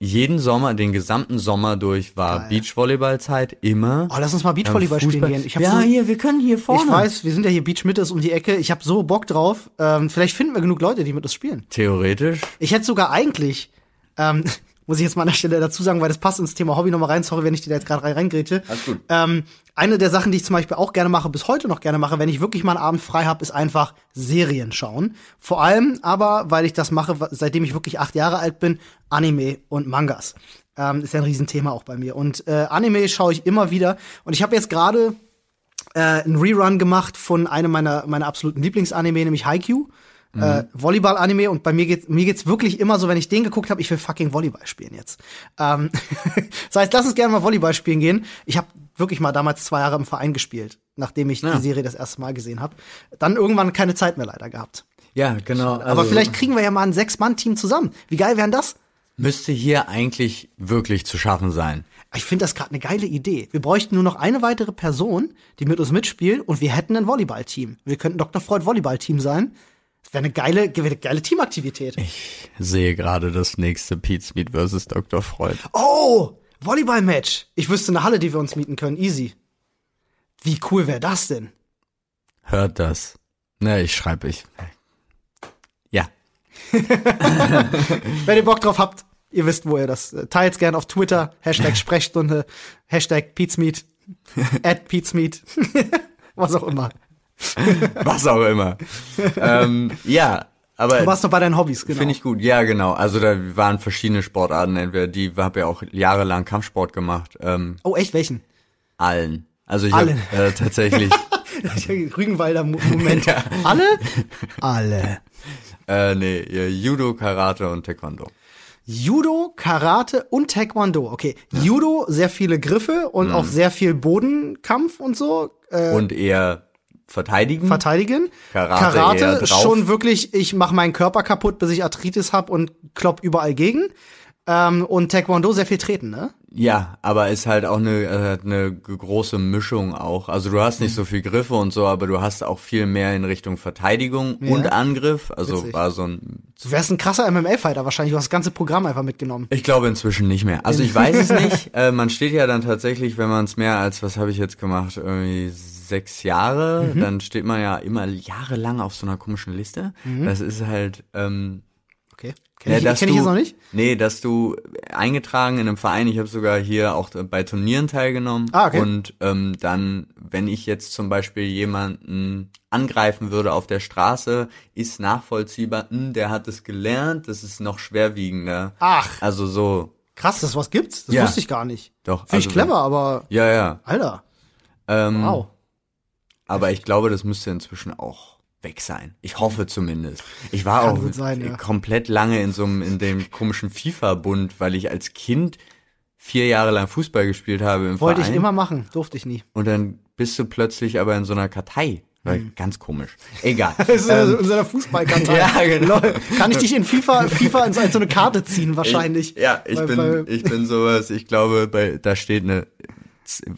Jeden Sommer, den gesamten Sommer durch war Geil. Beachvolleyballzeit immer. Oh, lass uns mal Beachvolleyball Ähm, spielen gehen. Ja, so, hier, wir können hier vorne. ich weiß, wir sind ja hier Beach Mitte ist um die Ecke. Ich habe so Bock drauf. Ähm, vielleicht finden wir genug Leute, die mit uns spielen. Theoretisch. Ich hätte sogar eigentlich, ähm, muss ich jetzt mal an der Stelle dazu sagen, weil das passt ins Thema Hobby nochmal rein. Sorry, wenn ich dir da jetzt gerade rein reingrätsche. Alles gut. Ähm, eine der Sachen, die ich zum Beispiel auch gerne mache, bis heute noch gerne mache, wenn ich wirklich mal einen Abend frei habe, ist einfach Serien schauen. Vor allem aber, weil ich das mache, seitdem ich wirklich acht Jahre alt bin, Anime und Mangas. Ähm, ist ja ein Riesenthema auch bei mir. Und äh, Anime schaue ich immer wieder. Und ich habe jetzt gerade äh, einen Rerun gemacht von einem meiner, meiner absoluten Lieblingsanime, nämlich Haikyuu. Äh, Volleyball-Anime und bei mir geht's mir geht's wirklich immer so, wenn ich den geguckt habe, ich will fucking Volleyball spielen jetzt. Ähm, *laughs* das heißt, lass uns gerne mal Volleyball spielen gehen. Ich habe wirklich mal damals zwei Jahre im Verein gespielt, nachdem ich Ja. die Serie das erste Mal gesehen habe. Dann irgendwann keine Zeit mehr leider gehabt. Ja, genau. Aber vielleicht kriegen wir ja mal ein Sechs-Mann-Team zusammen. Wie geil wären das? müsste hier eigentlich wirklich zu schaffen sein. Ich finde das gerade eine geile Idee. Wir bräuchten nur noch eine weitere Person, die mit uns mitspielt und wir hätten ein Volleyballteam. Wir könnten Dr. Freud Volleyballteam sein. Wäre eine geile, wäre eine geile Teamaktivität. Ich sehe gerade das nächste Pete Smith versus Dr. Freud. Oh, Volleyball-Match. Ich wüsste eine Halle, die wir uns mieten können. Easy. Wie cool wäre das denn? Hört das. Ne, ich schreibe ich. Ja. *laughs* Wenn ihr Bock drauf habt, ihr wisst, wo ihr das. äh, Teilt gern auf Twitter. Hashtag *laughs* Sprechstunde. Hashtag Pizmeet. At Pizmeet. *laughs* Was auch immer. *laughs* Was auch immer. ähm, ja, aber Du warst noch bei deinen Hobbys, genau. finde ich gut. Ja, genau. Also da waren verschiedene Sportarten. Entweder die habe ja auch jahrelang Kampfsport gemacht. Ähm, oh, echt? Welchen? allen. Also ich habe Allen. äh, tatsächlich *laughs* Rügenwalder Mo- Moment. *laughs* Alle? Alle. äh, nee, Judo, Karate und Taekwondo. Judo, Karate und Taekwondo. Okay, Judo, sehr viele Griffe und auch sehr viel Bodenkampf und so. Äh, Und eher verteidigen. verteidigen. Karate drauf. schon wirklich, ich mache meinen Körper kaputt, bis ich Arthritis hab und klopp überall gegen. Ähm, und Taekwondo sehr viel treten, ne? Ja, aber ist halt auch eine, äh, eine g- große Mischung auch. Also du hast nicht so viel Griffe und so, aber du hast auch viel mehr in Richtung Verteidigung Ja. und Angriff. Also Witzig. war so ein. Du wärst ein krasser MMA-Fighter wahrscheinlich. Du hast das ganze Programm einfach mitgenommen. Ich glaube inzwischen nicht mehr. Also ich weiß es nicht. *laughs* Äh, man steht ja dann tatsächlich, wenn man es mehr als, was habe ich jetzt gemacht, irgendwie sechs Jahre, Mhm. dann steht man ja immer jahrelang auf so einer komischen Liste. Das ist halt. Ähm, Okay. Kenn Ja, ich, dass kenn ich jetzt noch nicht? Nee, dass du eingetragen in einem Verein, ich habe sogar hier auch bei Turnieren teilgenommen. Ah, okay. Und ähm, dann, wenn ich jetzt zum Beispiel jemanden angreifen würde auf der Straße, ist nachvollziehbar, hm, der hat es gelernt, das ist noch schwerwiegender. Ach. Also so, Krass, dass was gibt's? Das Ja. wusste ich gar nicht. doch. Finde ich also, clever, aber Ja, ja. Alter, Ähm, wow. Aber ich glaube, das müsste inzwischen auch weg sein. Ich hoffe zumindest. Ich war Kann auch sein, ja. komplett lange in so einem, in dem komischen FIFA-Bund, weil ich als Kind vier Jahre lang Fußball gespielt habe im Wollte ich Verein. immer machen, durfte ich nie. Und dann bist du plötzlich aber in so einer Kartei. Weil, Ganz komisch. Egal. Das ist Ähm, in so einer Fußballkartei. *laughs* Ja, genau. Kann ich dich in FIFA, FIFA in so, in so eine Karte ziehen, wahrscheinlich. Ich, ja, ich Weil- bin, weil- ich bin sowas, ich glaube, bei, da steht eine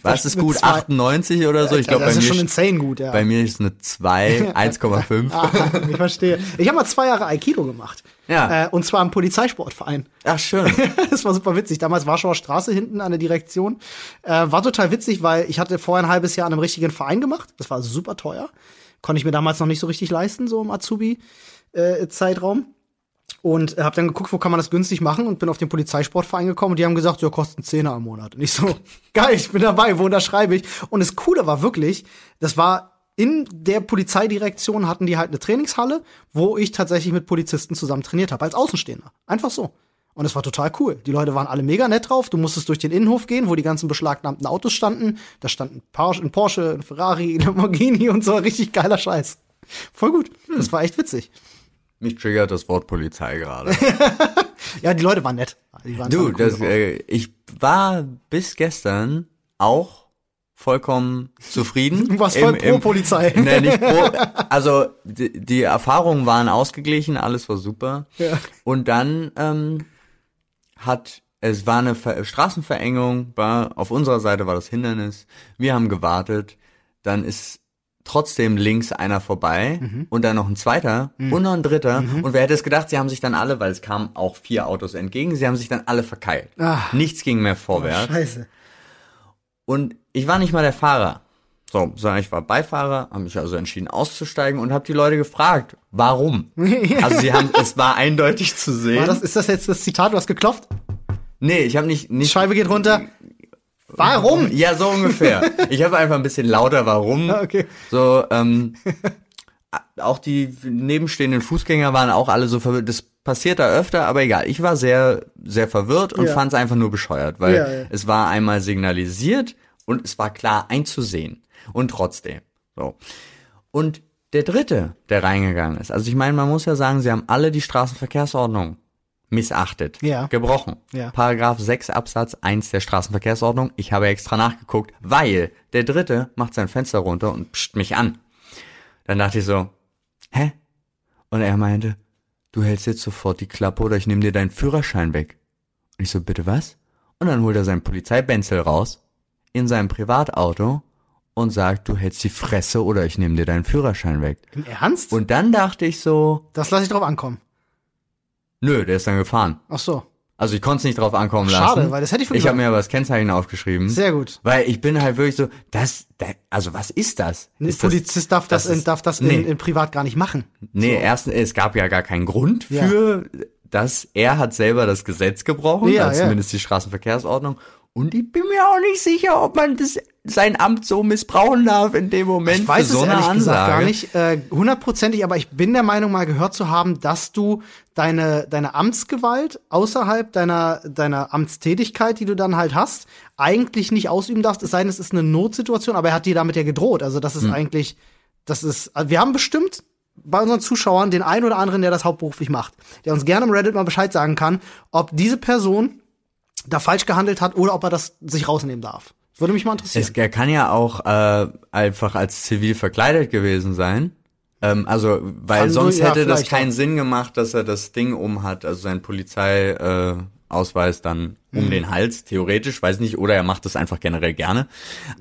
was ist gut, zwei. 98 oder so? Ich glaube, das bei, ist mir schon ist- insane gut, ja. bei mir ist eine 2, 1,5. *laughs* Ah, ich verstehe. Ich habe mal zwei Jahre Aikido gemacht. Ja. Äh, und zwar im Polizeisportverein. Ach, schön. *laughs* das war super witzig. Damals Warschauer Straße hinten an der Direktion. Äh, war total witzig, weil ich hatte vorher ein halbes Jahr an einem richtigen Verein gemacht. Das war super teuer. Konnte ich mir damals noch nicht so richtig leisten, so im Azubi-Zeitraum. Und habe dann geguckt, wo kann man das günstig machen und bin auf den Polizeisportverein gekommen und die haben gesagt, ja, kostet 10 im Monat. Und ich so, *laughs* geil, ich bin dabei, wo unterschreibe ich? Und das Coole war wirklich, das war in der Polizeidirektion hatten die halt eine Trainingshalle, wo ich tatsächlich mit Polizisten zusammen trainiert habe, als Außenstehender. Einfach so. Und es war total cool. Die Leute waren alle mega nett drauf. Du musstest durch den Innenhof gehen, wo die ganzen beschlagnahmten Autos standen. Da stand ein Porsche, ein, Ferrari, ein *laughs* Lamborghini und so. Richtig geiler Scheiß. Voll gut. Das war echt witzig. Mich triggert das Wort Polizei gerade. *laughs* Ja, die Leute waren nett. Waren Du, das, äh, ich war bis gestern auch vollkommen zufrieden. *laughs* Du warst voll pro Polizei. *laughs* Nee, nicht pro, also die, die Erfahrungen waren ausgeglichen, alles war super. Ja. Und dann ähm, hat es war eine Ver Straßenverengung, war auf unserer Seite war das Hindernis. Wir haben gewartet, dann ist trotzdem links einer vorbei Mhm. und dann noch ein zweiter und noch ein dritter. Und wer hätte es gedacht, sie haben sich dann alle, weil es kamen auch vier Autos entgegen, sie haben sich dann alle verkeilt. Ah. Nichts ging mehr vorwärts. Scheiße. Und ich war nicht mal der Fahrer. So, sondern ich war Beifahrer, habe mich also entschieden auszusteigen und habe die Leute gefragt, warum? *laughs* Also sie haben, es war eindeutig zu sehen. War das, ist das jetzt das Zitat? Du hast geklopft? nee, ich habe nicht, Die nicht. Scheibe geht runter. Warum? Ja, so ungefähr. ich habe einfach ein bisschen lauter, warum? *laughs* Okay. So, ähm, auch die nebenstehenden Fußgänger waren auch alle so verwirrt. Das passiert da öfter, aber egal. Ich war sehr, sehr verwirrt und Ja. fand es einfach nur bescheuert, weil Ja, ja. es war einmal signalisiert und es war klar einzusehen. Und trotzdem. So. Und der dritte, der reingegangen ist. Also ich meine, man muss ja sagen, sie haben alle die Straßenverkehrsordnung missachtet. Ja. Gebrochen. Ja. Paragraph 6 Absatz 1 der Straßenverkehrsordnung. Ich habe extra nachgeguckt, weil der dritte macht sein Fenster runter und pscht mich an. Dann dachte ich so, hä? Und er meinte, du hältst jetzt sofort die Klappe oder ich nehme dir deinen Führerschein weg. Und ich so, bitte was? Und dann holt er seinen Polizeibenzel raus in seinem Privatauto und sagt, du hältst die Fresse oder ich nehme dir deinen Führerschein weg. Im Ernst? Und dann dachte ich so, das lasse ich drauf ankommen. Nö, der ist dann gefahren. Ach so. Also ich konnte es nicht drauf ankommen Schade, lassen. weil das hätte ich Ich habe mir aber das Kennzeichen aufgeschrieben. Sehr gut. Weil ich bin halt wirklich so, das, das also was ist das? Ein ist das- Polizist darf das, in, ist- darf das nee. in, in privat gar nicht machen. Nee, erstens, es gab ja gar keinen Grund Ja. für das. Er hat selber das Gesetz gebrochen, Ja, also ja. zumindest die Straßenverkehrsordnung. Und ich bin mir auch nicht sicher, ob man das, sein Amt so missbrauchen darf in dem Moment Ich weiß es ehrlich Ansage. gesagt gar nicht äh, hundertprozentig, aber ich bin der Meinung, mal gehört zu haben, dass du deine, deine Amtsgewalt außerhalb deiner, deiner Amtstätigkeit, die du dann halt hast, eigentlich nicht ausüben darfst, es sei denn, es ist eine Notsituation, aber er hat dir damit ja gedroht. Also das ist Hm. eigentlich, das ist, also wir haben bestimmt bei unseren Zuschauern den einen oder anderen, der das hauptberuflich macht, der uns gerne im Reddit mal Bescheid sagen kann, ob diese Person da falsch gehandelt hat oder ob er das sich rausnehmen darf. Würde mich mal interessieren. Es, er kann ja auch äh, einfach als zivil verkleidet gewesen sein. Ähm, also, weil Kann sonst so- ja, hätte das vielleicht keinen auch. Sinn gemacht, dass er das Ding um hat, also sein Polizeiausweis äh, Ausweis dann um Mhm. den Hals, theoretisch, weiß nicht, oder er macht das einfach generell gerne.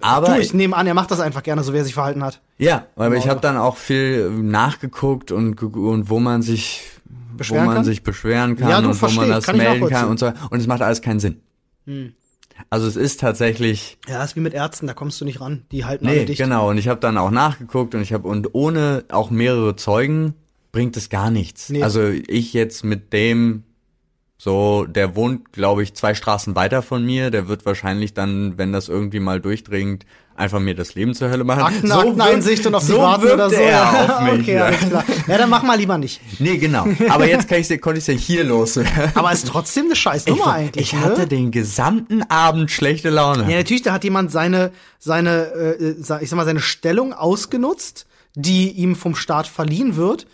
Aber du, ich nehme an, er macht das einfach gerne, so wie er sich verhalten hat. ja, aber ich Genau. habe dann auch viel nachgeguckt und, und wo man sich Beschweren wo man kann? sich beschweren kann Ja, und wo versteh man das kann melden kann. Hm. und so. Und es macht alles keinen Sinn. Also es ist tatsächlich Ja, ist wie mit Ärzten, da kommst du nicht ran. Die halten alle Nee, dicht. genau. Und ich habe dann auch nachgeguckt und ich habe und ohne auch mehrere Zeugen bringt es gar nichts. Nee. Also ich jetzt mit dem so, der wohnt, glaube ich, zwei Straßen weiter von mir. Der wird wahrscheinlich dann, wenn das irgendwie mal durchdringt, einfach mir das Leben zur Hölle machen. Akten, so Akteneinsicht und auf so die warten oder so. er *laughs* auf mich. okay, ja. alles klar. Ja, dann mach mal lieber nicht. Nee, genau. *laughs* Aber jetzt kann ich, konnte ich ja hier loswerden. Aber ist trotzdem eine scheiß Ich, Nummer war- eigentlich. ich hatte ne? den gesamten Abend schlechte Laune. Ja, natürlich, da hat jemand seine, seine, äh, sa- ich sag mal, seine Stellung ausgenutzt, die ihm vom Staat verliehen wird.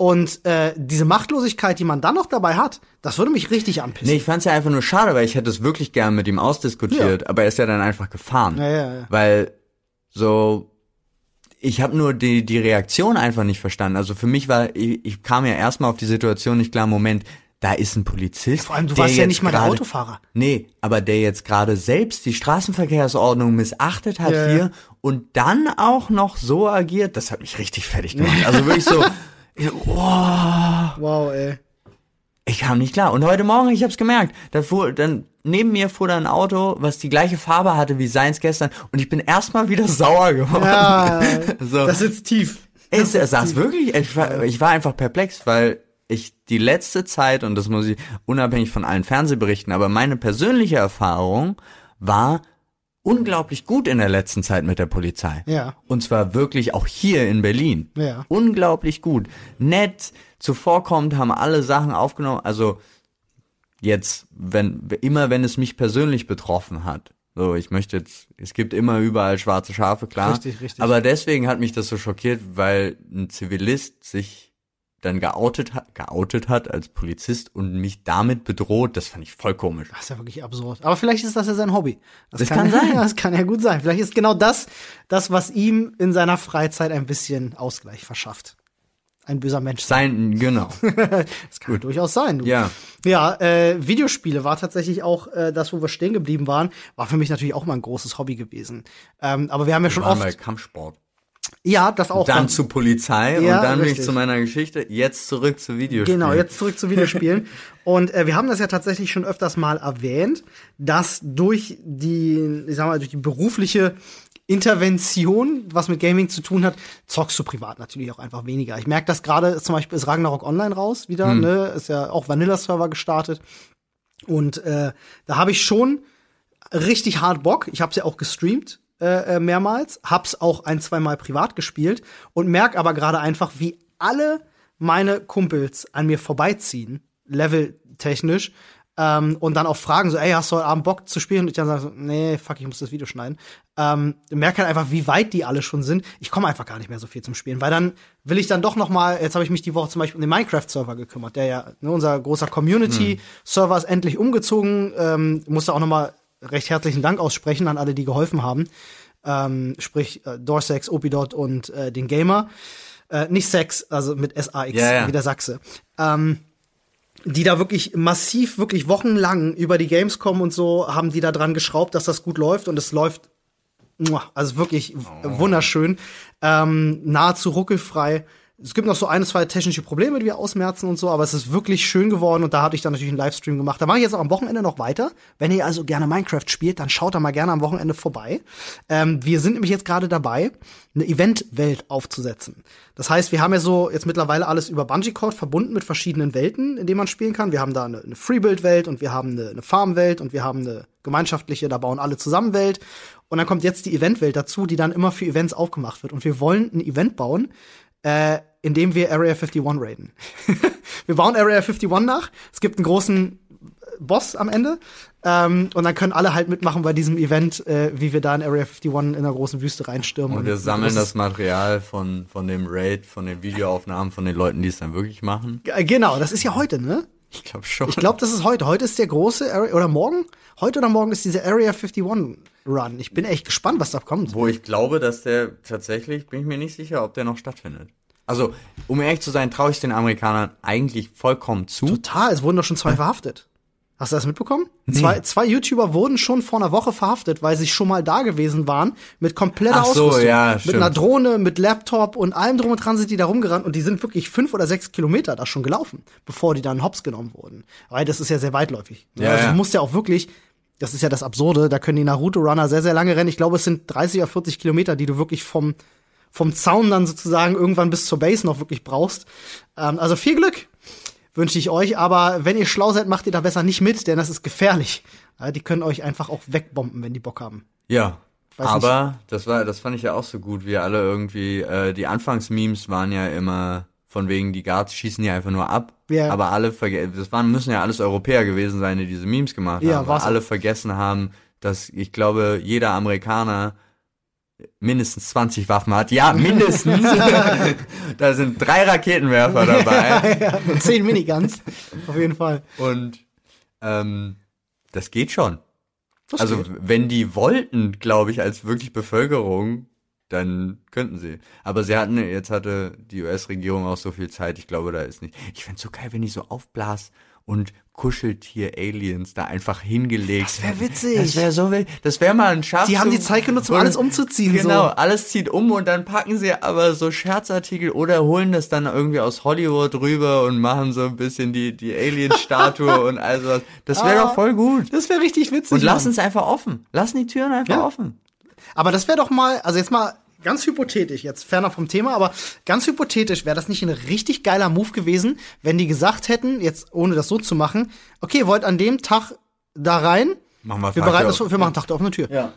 Und äh, diese Machtlosigkeit, die man dann noch dabei hat, das würde mich richtig anpissen. Nee, ich fand's ja einfach nur schade, weil ich hätte es wirklich gern mit ihm ausdiskutiert, aber er ist ja dann einfach gefahren. Ja, ja, ja. Weil so ich habe nur die die Reaktion einfach nicht verstanden. Also für mich war ich, ich kam ja erstmal auf die Situation nicht klar, Moment, da ist ein Polizist. Vor allem, du warst ja nicht mal der gerade- Autofahrer. Nee, aber der jetzt gerade selbst die Straßenverkehrsordnung missachtet hat Ja, ja. hier und dann auch noch so agiert, das hat mich richtig fertig gemacht. Also wirklich so, ich *laughs* so, wow, Wow, ey. ich kam nicht klar. Und heute Morgen, ich hab's gemerkt, da fuhr, dann neben mir fuhr da ein Auto, was die gleiche Farbe hatte wie seins gestern und ich bin erstmal wieder *laughs* sauer geworden. Ja, *laughs* so. das sitzt tief. Ey, er saß wirklich, ich war, ich war einfach perplex, weil ich die letzte Zeit, und das muss ich unabhängig von allen Fernsehberichten, aber meine persönliche Erfahrung war unglaublich gut in der letzten Zeit mit der Polizei. Ja. Und zwar wirklich auch hier in Berlin. Ja. Unglaublich gut. Nett, zuvorkommend, haben alle Sachen aufgenommen. Also jetzt, wenn, immer wenn es mich persönlich betroffen hat. So, ich möchte jetzt, es gibt immer überall schwarze Schafe, klar. Richtig, richtig. Aber deswegen hat mich das so schockiert, weil ein Zivilist sich dann geoutet hat, geoutet hat als Polizist und mich damit bedroht. Das fand ich voll komisch. Das ist ja wirklich absurd. Aber vielleicht ist das ja sein Hobby. Das kann sein. *laughs* Das kann ja gut sein. Vielleicht ist genau das, das, was ihm in seiner Freizeit ein bisschen Ausgleich verschafft. Ein böser Mensch sein. Sein, genau. *laughs* Das kann durchaus sein. Du. Ja. Ja, äh, Videospiele war tatsächlich auch äh, das, wo wir stehen geblieben waren. War für mich natürlich auch mal ein großes Hobby gewesen. Ähm, aber wir haben ja schon Waren oft. bei Kampfsport. Ja, das auch. Dann zu Polizei Ja, und dann bin ich richtig. zu meiner Geschichte. Jetzt zurück zu Videospielen. Genau, jetzt zurück zu Videospielen. *laughs* Und äh, wir haben das ja tatsächlich schon öfters mal erwähnt, dass durch die, ich sag mal, durch die berufliche Intervention, was mit Gaming zu tun hat, zockst du privat natürlich auch einfach weniger. Ich merke das gerade, zum Beispiel ist Ragnarok Online raus wieder, ne? Ist ja auch Vanilla-Server gestartet. Und äh, da habe ich schon richtig hart Bock. Ich habe es ja auch gestreamt äh, äh, mehrmals, hab's auch ein, zweimal privat gespielt und merk aber gerade einfach, wie alle meine Kumpels an mir vorbeiziehen, leveltechnisch, ähm, und dann auch fragen so, ey, hast du heute Abend Bock zu spielen? Und ich dann sage so, nee, fuck, ich muss das Video schneiden. Ähm, merk halt einfach, wie weit die alle schon sind. Ich komme einfach gar nicht mehr so viel zum Spielen, weil dann will ich dann doch noch mal, jetzt habe ich mich die Woche zum Beispiel um den Minecraft-Server gekümmert, der ja, ne, unser großer Community-Server ist endlich umgezogen, ähm, musste auch noch mal recht herzlichen Dank aussprechen an alle, die geholfen haben. Ähm, sprich äh, Dorsex, Opidot und äh, den Gamer. Äh, nicht Sex, also mit S-A-X, Ja, ja. wie der Sachse. Ähm, die da wirklich massiv, wirklich wochenlang über die Gamescom und so haben die da dran geschraubt, dass das gut läuft und es läuft also wirklich w- wunderschön, ähm, nahezu ruckelfrei. Es gibt noch so ein, zwei technische Probleme, die wir ausmerzen und so, aber es ist wirklich schön geworden und da hatte ich dann natürlich einen Livestream gemacht. Da mache ich jetzt auch am Wochenende noch weiter. Wenn ihr also gerne Minecraft spielt, dann schaut da mal gerne am Wochenende vorbei. Ähm, wir sind nämlich jetzt gerade dabei, eine Eventwelt aufzusetzen. Das heißt, wir haben ja so jetzt mittlerweile alles über Bungee Code verbunden mit verschiedenen Welten, in denen man spielen kann. Wir haben da eine, eine Freebuild-Welt und wir haben eine, eine Farm-Welt und wir haben eine gemeinschaftliche, da bauen alle zusammen Welt. Und dann kommt jetzt die Eventwelt dazu, die dann immer für Events aufgemacht wird. Und wir wollen ein Event bauen, äh, in dem wir Area 51 raiden. *laughs* wir bauen Area 51 nach. Es gibt einen großen Boss am Ende. Ähm, und dann können alle halt mitmachen bei diesem Event, äh, wie wir da in Area 51 in einer großen Wüste reinstürmen. Und wir sammeln großes- das Material von, von dem Raid, von den Videoaufnahmen von den Leuten, die es dann wirklich machen. Äh, Genau, das ist ja heute, ne? Ich glaube schon. Ich glaube, das ist heute. Heute ist der große Area, oder morgen? Heute oder morgen ist dieser Area 51 Run. Ich bin echt gespannt, was da kommt. Wo ich glaube, dass der tatsächlich, bin ich mir nicht sicher, ob der noch stattfindet. Also, um ehrlich zu sein, traue ich den Amerikanern eigentlich vollkommen zu. Total, es wurden doch schon zwei verhaftet. Hast du das mitbekommen? Zwei, zwei YouTuber wurden schon vor einer Woche verhaftet, weil sie schon mal da gewesen waren mit kompletter Ach so, Ausrüstung. ja, mit stimmt. einer Drohne, mit Laptop und allem drum und dran sind die da rumgerannt und die sind wirklich fünf oder sechs Kilometer da schon gelaufen, bevor die dann hops genommen wurden. Weil das ist ja sehr weitläufig. Ja, also ja. du musst ja auch wirklich, das ist ja das Absurde, da können die Naruto-Runner sehr, sehr lange rennen. Ich glaube, es sind 30 oder 40 Kilometer, die du wirklich vom, vom Zaun dann sozusagen irgendwann bis zur Base noch wirklich brauchst. Ähm, also viel Glück wünsche ich euch. Aber wenn ihr schlau seid, macht ihr da besser nicht mit, denn das ist gefährlich. Ja, die können euch einfach auch wegbomben, wenn die Bock haben. Ja. Weiß aber das war, das fand ich ja auch so gut, wie alle irgendwie, äh, die Anfangsmemes waren ja immer von wegen, die Guards schießen ja einfach nur ab. Ja. Aber alle vergessen, das waren, müssen ja alles Europäer gewesen sein, die diese Memes gemacht Ja, haben. weil alle vergessen haben, dass ich glaube, jeder Amerikaner mindestens 20 Waffen hat. Ja, mindestens. *laughs* da sind drei Raketenwerfer dabei. ja, mit zehn Miniguns. Auf jeden Fall. Und ähm, das geht schon. Das also geht. wenn die wollten, glaube ich, als wirklich Bevölkerung, dann könnten sie. Aber sie hatten, jetzt hatte die US-Regierung auch so viel Zeit, ich glaube, da ist nicht. Ich fänd's so geil, wenn die so aufblas und Kuscheltier-Aliens da einfach hingelegt. Das wär witzig. Das wäre so wild. Das wäre mal ein Schatz. Die haben die Zeit genutzt, um alles umzuziehen, Genau, so. alles zieht um und dann packen sie aber so Scherzartikel oder holen das dann irgendwie aus Hollywood rüber und machen so ein bisschen die, die Alien-Statue *laughs* und all sowas. Das wäre Ah. doch voll gut. Das wäre richtig witzig. Und lassen es einfach offen. Lassen die Türen einfach Ja. offen. Aber das wäre doch mal, also jetzt mal ganz hypothetisch, jetzt ferner vom Thema, aber ganz hypothetisch wäre das nicht ein richtig geiler Move gewesen, wenn die gesagt hätten, jetzt ohne das so zu machen, okay, wollt an dem Tag da rein, Machen wir wir bereiten das, wir machen Tag der offenen Tür. Ja.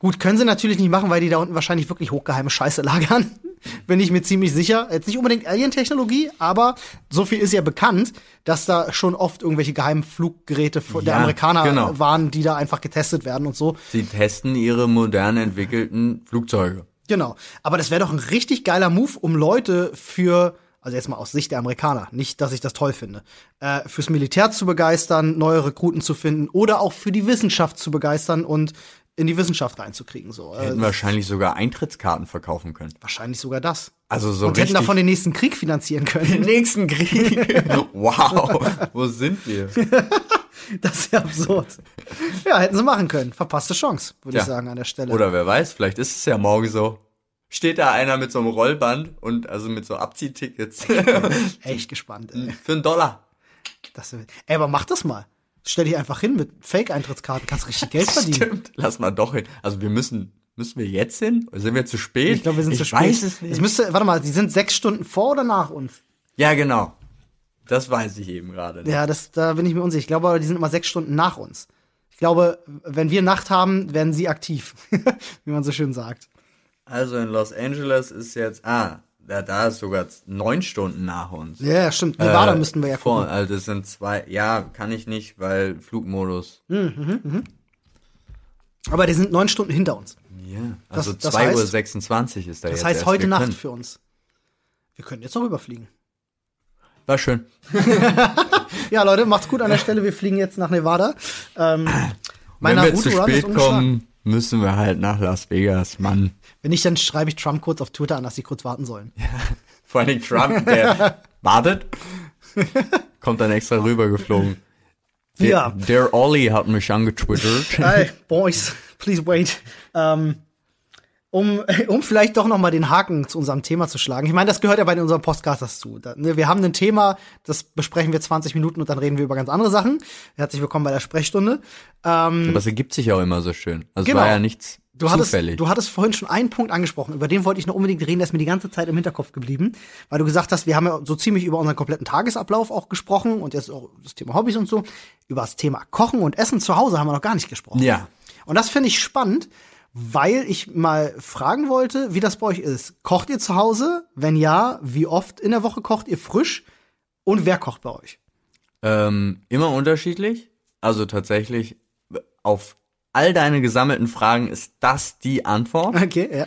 Gut, können sie natürlich nicht machen, weil die da unten wahrscheinlich wirklich hochgeheime Scheiße lagern. *laughs* Bin ich mir ziemlich sicher. Jetzt nicht unbedingt Alien-Technologie, aber so viel ist ja bekannt, dass da schon oft irgendwelche geheimen Fluggeräte von der Ja, Amerikaner genau. waren, die da einfach getestet werden und so. Sie testen ihre modern entwickelten Flugzeuge. Genau. Aber das wäre doch ein richtig geiler Move, um Leute für, also jetzt mal aus Sicht der Amerikaner, nicht, dass ich das toll finde, äh, fürs Militär zu begeistern, neue Rekruten zu finden oder auch für die Wissenschaft zu begeistern und in die Wissenschaft reinzukriegen. So. Äh, Hätten wahrscheinlich sogar Eintrittskarten verkaufen können. wahrscheinlich sogar das. Also so und hätten davon den nächsten Krieg finanzieren *laughs* den können. nächsten Krieg. *laughs* wow, wo sind wir? *laughs* *laughs* Das ist ja absurd. Ja, hätten sie machen können. Verpasste Chance, würde ich Ja. sagen, an der Stelle. Oder wer weiß, vielleicht ist es ja morgen so. Steht da einer mit so einem Rollband und also mit so Abziehtickets *laughs* Echt gespannt, ey. *laughs* für einen Dollar. Das, ey, aber mach das mal. Stell dich einfach hin mit Fake-Eintrittskarten, kannst richtig Geld verdienen. Stimmt, lass mal doch hin. Also wir müssen, müssen wir jetzt hin? Oder sind wir zu spät? Ich glaube, wir sind ich zu spät. weiß es nicht. Es müsste, warte mal, die sind sechs Stunden vor oder nach uns? ja, genau. Das weiß ich eben gerade. nicht. Ja, das, da bin ich mir unsicher. Ich glaube, aber die sind immer sechs Stunden nach uns. Ich glaube, wenn wir Nacht haben, werden sie aktiv. *laughs* Wie man so schön sagt. Also in Los Angeles ist jetzt, ah, da, da ist sogar neun Stunden nach uns. Ja, stimmt. Nevada Äh, müssten wir ja vor, gucken. Also das sind zwei, ja, kann ich nicht, weil Flugmodus. Aber die sind neun Stunden hinter uns. Ja, also das 2 Uhr heißt- 26 ist da Das jetzt. heißt erst. heute Nacht können. für uns. Wir können jetzt noch rüberfliegen. War schön. *laughs* Ja, Leute, macht's gut an der Stelle. Wir fliegen jetzt nach Nevada. Ähm, Wenn wir zu spät kommen, müssen wir halt nach Las Vegas, Mann. Wenn nicht, dann schreibe ich Trump kurz auf Twitter an, dass sie kurz warten sollen. Vor allem Trump, der *laughs* wartet, kommt dann extra rübergeflogen. Der, Ja. der Olli hat mich angetwittert. Hey, *laughs* Boys, please wait. Ähm, um, *laughs* um vielleicht doch noch mal den Haken zu unserem Thema zu schlagen. Ich meine, das gehört ja bei unserem Podcast dazu. Da, ne, wir haben ein Thema, das besprechen wir 20 Minuten und dann reden wir über ganz andere Sachen. Herzlich willkommen bei der Sprechstunde. Ähm, Aber es ergibt sich auch immer so schön. Also Genau. war ja nichts Du hattest, zufällig. du hattest vorhin schon einen Punkt angesprochen, über den wollte ich noch unbedingt reden, der ist mir die ganze Zeit im Hinterkopf geblieben, weil du gesagt hast, wir haben ja so ziemlich über unseren kompletten Tagesablauf auch gesprochen und jetzt auch das Thema Hobbys und so. Über das Thema Kochen und Essen zu Hause haben wir noch gar nicht gesprochen. ja. Und das finde ich spannend, weil ich mal fragen wollte, wie das bei euch ist. Kocht ihr zu Hause? Wenn ja, wie oft in der Woche kocht ihr frisch? Und wer kocht bei euch? Ähm, immer unterschiedlich. Also tatsächlich auf all deine gesammelten Fragen ist das die Antwort. Okay, ja.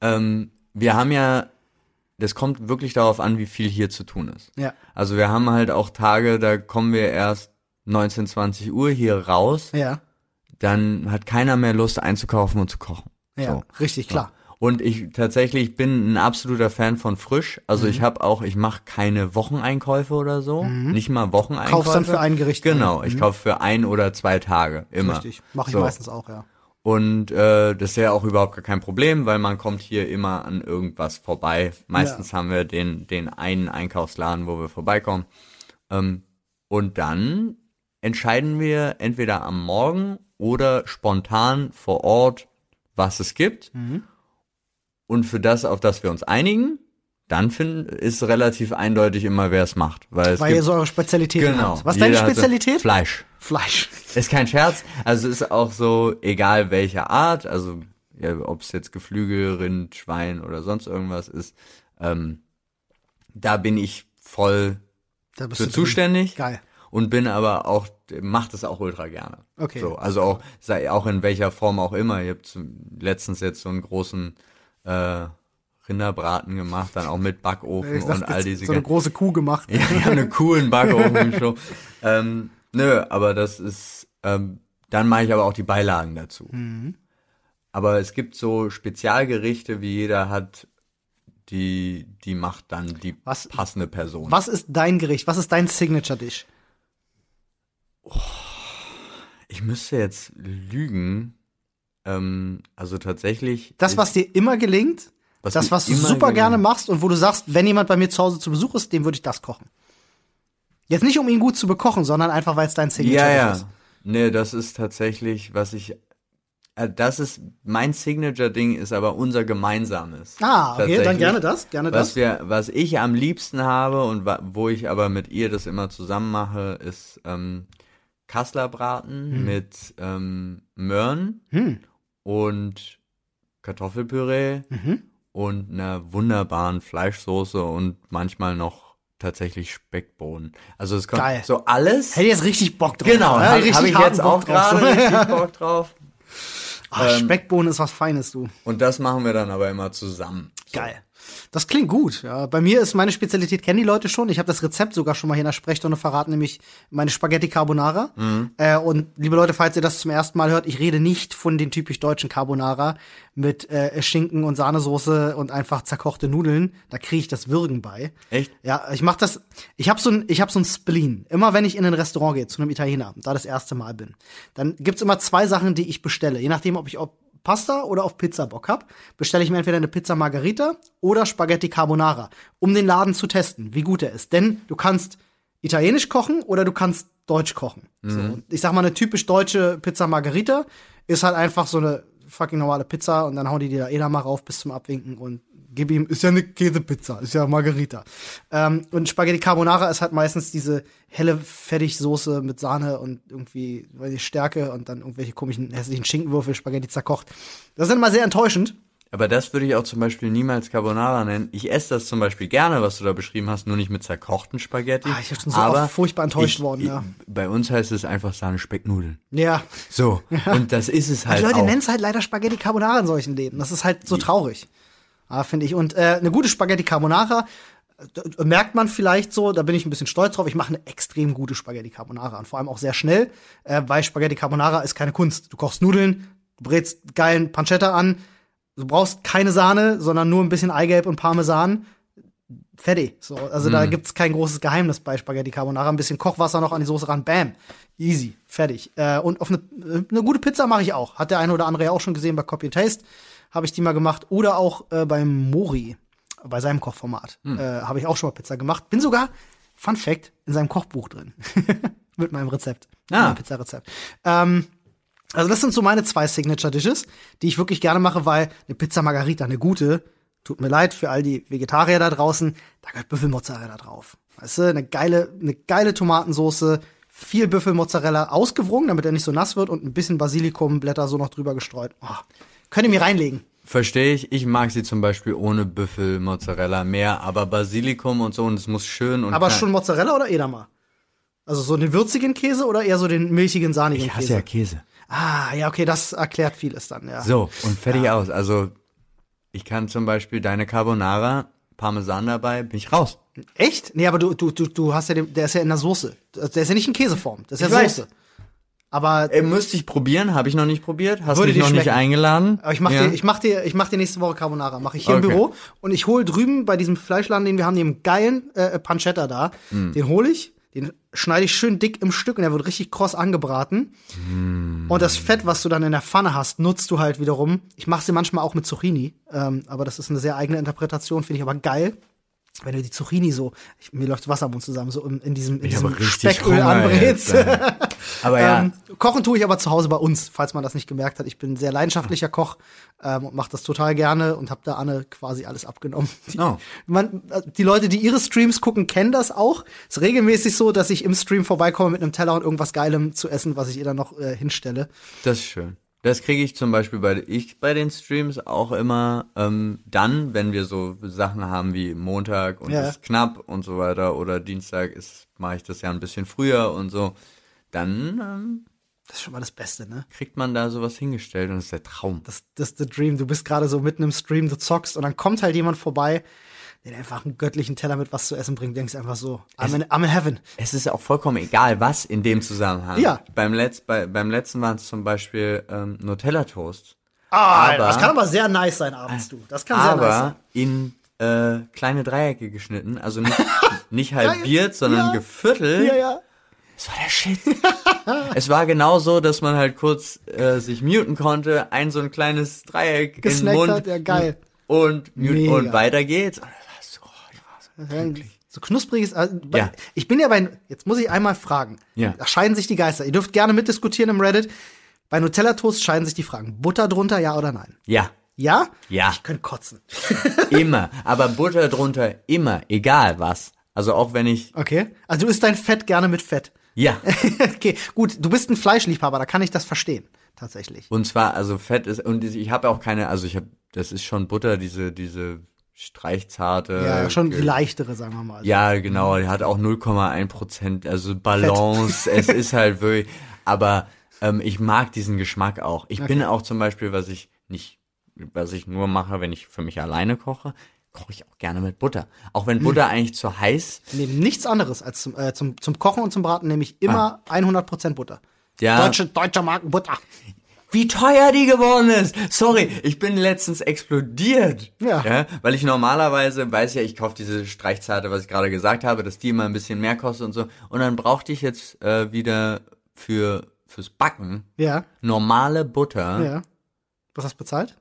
Ähm, wir haben ja, das kommt wirklich darauf an, wie viel hier zu tun ist. Ja. Also wir haben halt auch Tage, da kommen wir erst 19, 20 Uhr hier raus. Ja. Dann hat keiner mehr Lust einzukaufen und zu kochen. Ja, So. richtig, klar. Und ich tatsächlich bin ein absoluter Fan von frisch. Also Mhm. ich habe auch, ich mache keine Wocheneinkäufe oder so. Nicht mal Wocheneinkäufe. Kaufst dann für ein Gericht Genau, ein. ich kaufe für ein oder zwei Tage immer. Richtig. Mache ich So. meistens auch, ja. Und äh, das ist ja auch überhaupt gar kein Problem, weil man kommt hier immer an irgendwas vorbei. Meistens haben wir den, den einen Einkaufsladen, wo wir vorbeikommen. Ähm, und dann entscheiden wir entweder am Morgen oder spontan vor Ort, was es gibt. Mhm. Und für das, auf das wir uns einigen, dann find, ist relativ eindeutig immer, wer es macht. Weil es Weil ihr gibt, so eure Spezialität genau. habt. Was ist deine Spezialität? Fleisch. Fleisch. Ist kein Scherz. Also ist auch so, egal welche Art, also ja, ob es jetzt Geflügel, Rind, Schwein oder sonst irgendwas ist, ähm, da bin ich voll für zuständig Geil. Und bin aber auch, macht es auch ultra gerne. Okay. So, also auch, sei auch in welcher Form auch immer. Ich habe letztens jetzt so einen großen äh, Rinderbraten gemacht, dann auch mit Backofen sag und all diese so eine große Kuh gemacht. *laughs* ja, ich habe eine coolen Backofen schon. ähm, nö, aber das ist, ähm, dann mache ich aber auch die Beilagen dazu. Mhm. Aber es gibt so Spezialgerichte, wie jeder hat, die, die macht dann die Was- passende Person. Was ist dein Gericht? Was ist dein Signature-Dish? Ich müsste jetzt lügen. Ähm, also tatsächlich. Das, was dir immer gelingt, Was das, was du super gelingt. gerne machst und wo du sagst, wenn jemand bei mir zu Hause zu Besuch ist, dem würde ich das kochen. Jetzt nicht, um ihn gut zu bekochen, sondern einfach, weil es dein Signature Ja, ja. ist. Nee, das ist tatsächlich, was ich. Äh, das ist mein Signature-Ding, ist aber unser gemeinsames. Ah, okay, dann gerne das, gerne Was das. wir, was ich am liebsten habe und wo ich aber mit ihr das immer zusammen mache, ist ähm, Kasslerbraten Hm. mit ähm, Möhren und Kartoffelpüree Mhm. und einer wunderbaren Fleischsoße und manchmal noch tatsächlich Speckbohnen. Also es kommt Geil. so alles. Hätte jetzt richtig Bock drauf. Genau, Ja, habe hab ich jetzt auch gerade richtig *laughs* Bock drauf. Ah, Ähm, Speckbohnen ist was Feines, du. Und das machen wir dann aber immer zusammen. Geil. Das klingt gut. Ja, bei mir ist meine Spezialität, kennen die Leute schon. Ich habe das Rezept sogar schon mal hier in der Sprechstunde verraten, nämlich meine Spaghetti Carbonara. Mhm. Äh, und liebe Leute, falls ihr das zum ersten Mal hört, ich rede nicht von den typisch deutschen Carbonara mit äh, Schinken und Sahnesoße und einfach zerkochte Nudeln. Da kriege ich das Würgen bei. Echt? Ja, ich mach das. Ich habe so ein, ich habe so ein Spleen. Immer wenn ich in ein Restaurant gehe, zu einem Italiener, da das erste Mal bin, dann gibt's immer zwei Sachen, die ich bestelle. Je nachdem, ob ich auf Pasta oder auf Pizza Bock hab, bestelle ich mir entweder eine Pizza Margarita oder Spaghetti Carbonara, um den Laden zu testen, wie gut er ist. Denn du kannst italienisch kochen oder du kannst deutsch kochen. So, und ich sag mal, eine typisch deutsche Pizza Margarita ist halt einfach so eine fucking normale Pizza und dann hauen die dir da eh da mal rauf bis zum Abwinken und gib ihm, ist ja eine Käsepizza, ist ja Margarita. Ähm, und Spaghetti Carbonara ist halt meistens diese helle Fertigsoße mit Sahne und irgendwie, weiß ich, Stärke und dann irgendwelche komischen hässlichen Schinkenwürfel, Spaghetti zerkocht. Das ist immer sehr enttäuschend. Aber das würde ich auch zum Beispiel niemals Carbonara nennen. Ich esse das zum Beispiel gerne, was du da beschrieben hast, nur nicht mit zerkochten Spaghetti. Ah, ich bin schon so Aber furchtbar enttäuscht ich, worden, ja. Bei uns heißt es einfach Sahne-Specknudeln. Ja. So. Und das ist es *laughs* halt Die Leute nennen es halt leider Spaghetti Carbonara in solchen Läden. Das ist halt so traurig. Ah, finde ich. Und äh, eine gute Spaghetti Carbonara äh, merkt man vielleicht so, da bin ich ein bisschen stolz drauf. Ich mache eine extrem gute Spaghetti Carbonara und vor allem auch sehr schnell, äh, weil Spaghetti Carbonara ist keine Kunst. Du kochst Nudeln, du brätst geilen Pancetta an, du brauchst keine Sahne, sondern nur ein bisschen Eigelb und Parmesan. Fertig. So, also da gibt's kein großes Geheimnis bei Spaghetti Carbonara. Ein bisschen Kochwasser noch an die Soße ran, bam. Easy. Fertig. Äh, und auf eine, eine gute Pizza mache ich auch. Hat der eine oder andere ja auch schon gesehen bei Copy and Taste. Habe ich die mal gemacht. Oder auch äh, beim Mori, bei seinem Kochformat. Äh, Habe ich auch schon mal Pizza gemacht. Bin sogar, Fun Fact, in seinem Kochbuch drin. *laughs* Mit meinem Rezept. Ah. Meinem Pizzarezept. Ähm, also das sind so meine zwei Signature Dishes, die ich wirklich gerne mache, weil eine Pizza Margarita, eine gute, tut mir leid für all die Vegetarier da draußen, da gehört Büffelmozzarella drauf. Weißt du, eine geile, eine geile Tomatensoße, viel Büffelmozzarella ausgewrungen, damit er nicht so nass wird und ein bisschen Basilikumblätter so noch drüber gestreut. Oh, könnt ihr mir reinlegen. Verstehe ich. Ich mag sie zum Beispiel ohne Büffelmozzarella mehr, aber Basilikum und so und es muss schön und Aber klein- schon Mozzarella oder Edamer? Also so den würzigen Käse oder eher so den milchigen, sahnigen Ich hasse Käse? ja Käse. Ah, ja, okay, das erklärt vieles dann, ja. So, und fertig aus. Also, ich kann zum Beispiel deine Carbonara, Parmesan dabei, bin ich raus. Echt? Nee, aber du, du, du, du hast ja den, der ist ja in der Soße. Der ist ja nicht in Käseform, das ist Ich ja weiß. Soße. Aber, Äh, müsste ich probieren, habe ich noch nicht probiert. Hast Würde mich dir noch nicht schmecken. eingeladen. aber ich mach Ja. dir, ich mach dir, ich mach dir nächste Woche Carbonara. Mache ich hier Okay. im Büro und ich hol drüben bei diesem Fleischladen, den wir haben, den geilen äh, Pancetta da. Hm. Den hole ich, den schneide ich schön dick im Stück und der wird richtig kross angebraten. Hm. Und das Fett, was du dann in der Pfanne hast, nutzt du halt wiederum. Ich mache sie manchmal auch mit Zucchini, ähm, aber das ist eine sehr eigene Interpretation, finde ich aber geil. Wenn du die Zucchini so, ich, mir läuft Wasser im Mund zusammen, so in, in diesem, in diesem Specköl anbrätst. *laughs* Aber ja, Ähm, kochen tue ich aber zu Hause bei uns, falls man das nicht gemerkt hat. Ich bin ein sehr leidenschaftlicher Koch ähm, und mache das total gerne und habe da Anne quasi alles abgenommen. Die, Oh. man, äh, die Leute, die ihre Streams gucken, kennen das auch. ist regelmäßig so, dass ich im Stream vorbeikomme mit einem Teller und irgendwas Geilem zu essen, was ich ihr dann noch äh, hinstelle. das ist schön. Das kriege ich zum Beispiel bei ich bei den Streams auch immer ähm, dann, wenn wir so Sachen haben wie Montag und Ja. ist knapp und so weiter oder Dienstag ist mache ich das ja ein bisschen früher und so. Dann ähm, Das ist schon mal das Beste, ne? kriegt man da sowas hingestellt und das ist der Traum. Das, das ist the dream. Du bist gerade so mitten im Stream, du zockst und dann kommt halt jemand vorbei, der einfach einen göttlichen Teller mit was zu essen bringt. Denkst einfach so, I'm in, I'm in heaven. Es ist auch vollkommen egal, was in dem Zusammenhang. Ja. Beim, Letz, bei, beim letzten waren es zum Beispiel ähm, Nutella-Toast. Ah, Aber- das kann aber sehr nice sein abends, du. Das kann sehr nice sein. Aber in äh, kleine Dreiecke geschnitten. Also nicht, *laughs* nicht halbiert, sondern Ja. geviertelt. Ja, ja. Das war der Shit. *laughs* es war genau so, dass man halt kurz äh, sich muten konnte, ein so ein kleines Dreieck in den Gesnackt Mund hat, ja, geil. und mute Mega. und weiter geht's. Und so, ich war so So knuspriges. Also, Ja. Ich bin ja bei. Jetzt muss ich einmal fragen. Ja. Da scheiden sich die Geister. Ihr dürft gerne mitdiskutieren im Reddit. Bei Nutella Toast scheiden sich die Fragen. Butter drunter, ja oder nein? Ja, Ja? Ja. Ich könnte kotzen. *laughs* immer. Aber Butter drunter, immer, egal was. Also auch wenn ich, Okay. Also du isst dein Fett gerne mit Fett. Ja. *laughs* okay, gut. Du bist ein Fleischliebhaber, da kann ich das verstehen. Tatsächlich. Und zwar, also Fett ist, und ich habe auch keine, also ich habe, das ist schon Butter, diese, diese streichzarte. Ja, schon die leichtere, sagen wir mal. Ja, genau, die hat auch 0,1 Prozent, also Balance, es *laughs* ist halt wirklich, aber ähm, ich mag diesen Geschmack auch. Ich bin auch zum Beispiel, was ich nicht, was ich nur mache, wenn ich für mich alleine koche, koche ich auch gerne mit Butter. Auch wenn Butter eigentlich zu heiß, Neben nichts anderes als zum, äh, zum, zum Kochen und zum Braten nehme ich immer 100% Butter. ja. Deutsche, deutscher Markenbutter. wie teuer die geworden ist. Sorry, ich bin letztens explodiert. Ja. weil ich normalerweise weiß ja, ich kaufe diese Streichzarte, was ich gerade gesagt habe, dass die immer ein bisschen mehr kostet und so. Und dann brauchte ich jetzt äh, wieder für fürs Backen Ja, normale Butter ja. Was hast du bezahlt?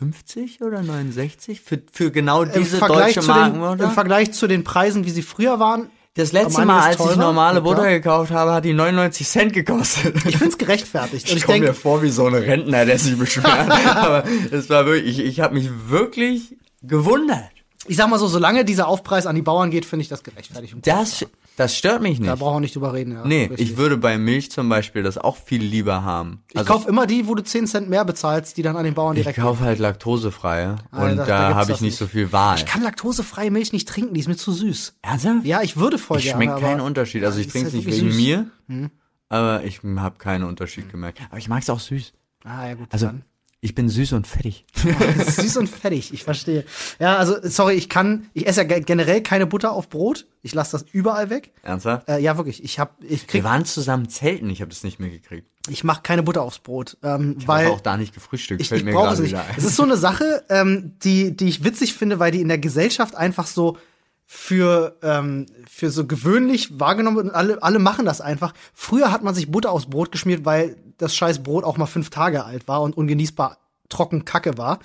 1,59 oder 69 für für genau diese deutsche zu den, Markenbutter. Im Vergleich zu den Preisen, wie sie früher waren, das letzte Mal, als ich teurer. normale Ja, klar. Butter gekauft habe, hat die 99 Cent gekostet. ich find's gerechtfertigt. Und Ich ich komme mir vor wie so ein Rentner, der sich beschwert. *laughs* Aber es war wirklich, ich, ich habe mich wirklich gewundert. ich sag mal so, solange dieser Aufpreis an die Bauern geht, finde ich das gerechtfertigt. Das, das stört mich Da nicht. brauchen wir nicht drüber reden. Ja, Nee, richtig. ich würde bei Milch zum Beispiel das auch viel lieber haben. Ich kauf immer die, wo du 10 Cent mehr bezahlst, die dann an den Bauern ich direkt. kaufe halt laktosefreie Ah, und da- da, da habe ich nicht nicht. so viel Wahl. Ich kann laktosefreie Milch nicht trinken, die ist mir zu süß. Ernsthaft? Ja, ich würde voll Ich gerne. schmeckt keinen aber Unterschied. Also ich trinke es halt nicht wirklich wegen süß. Hm. mir, aber ich habe keinen Unterschied gemerkt. Aber ich mag es auch süß. Ah, ja, gut. Also dann. Ich bin süß und fettig. *laughs* Süß und fettig, ich verstehe. Ja, also, sorry, ich kann, ich esse ja ge- generell keine Butter auf Brot. Ich lasse das überall weg. Ernsthaft? Äh, ja, wirklich. Ich hab, ich Wir krieg, waren zusammen zelten, ich habe das nicht mehr gekriegt. ich mache keine Butter aufs Brot, ähm, Ich weil habe auch da nicht gefrühstückt, ich, fällt ich mir brauche gerade es nicht. wieder ein. Es ist so eine Sache, ähm, die, die ich witzig finde, weil die in der Gesellschaft einfach so für, ähm, für so gewöhnlich wahrgenommen wird und alle, alle machen das einfach. Früher hat man sich Butter aufs Brot geschmiert, weil das scheiß Brot auch mal fünf Tage alt war und ungenießbar trocken Kacke war.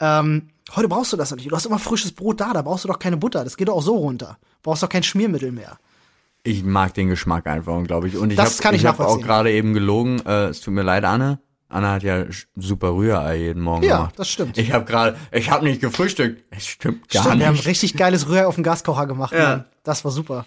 Ähm, heute brauchst du das nicht. Du hast immer frisches Brot da, da brauchst du doch keine Butter. Das geht doch auch so runter. Brauchst doch kein Schmiermittel mehr. Ich mag den Geschmack einfach. Und ich Das habe kann ich ich hab auch gerade eben gelogen. Äh, es tut mir leid, Anne. Anne hat ja super Rührei jeden Morgen Ja, gemacht. das stimmt. Ich habe gerade, ich habe nicht gefrühstückt. Es stimmt gar Stimmt, wir haben nicht. richtig geiles Rührei auf dem Gaskocher gemacht. Ja. Mann. Das war super.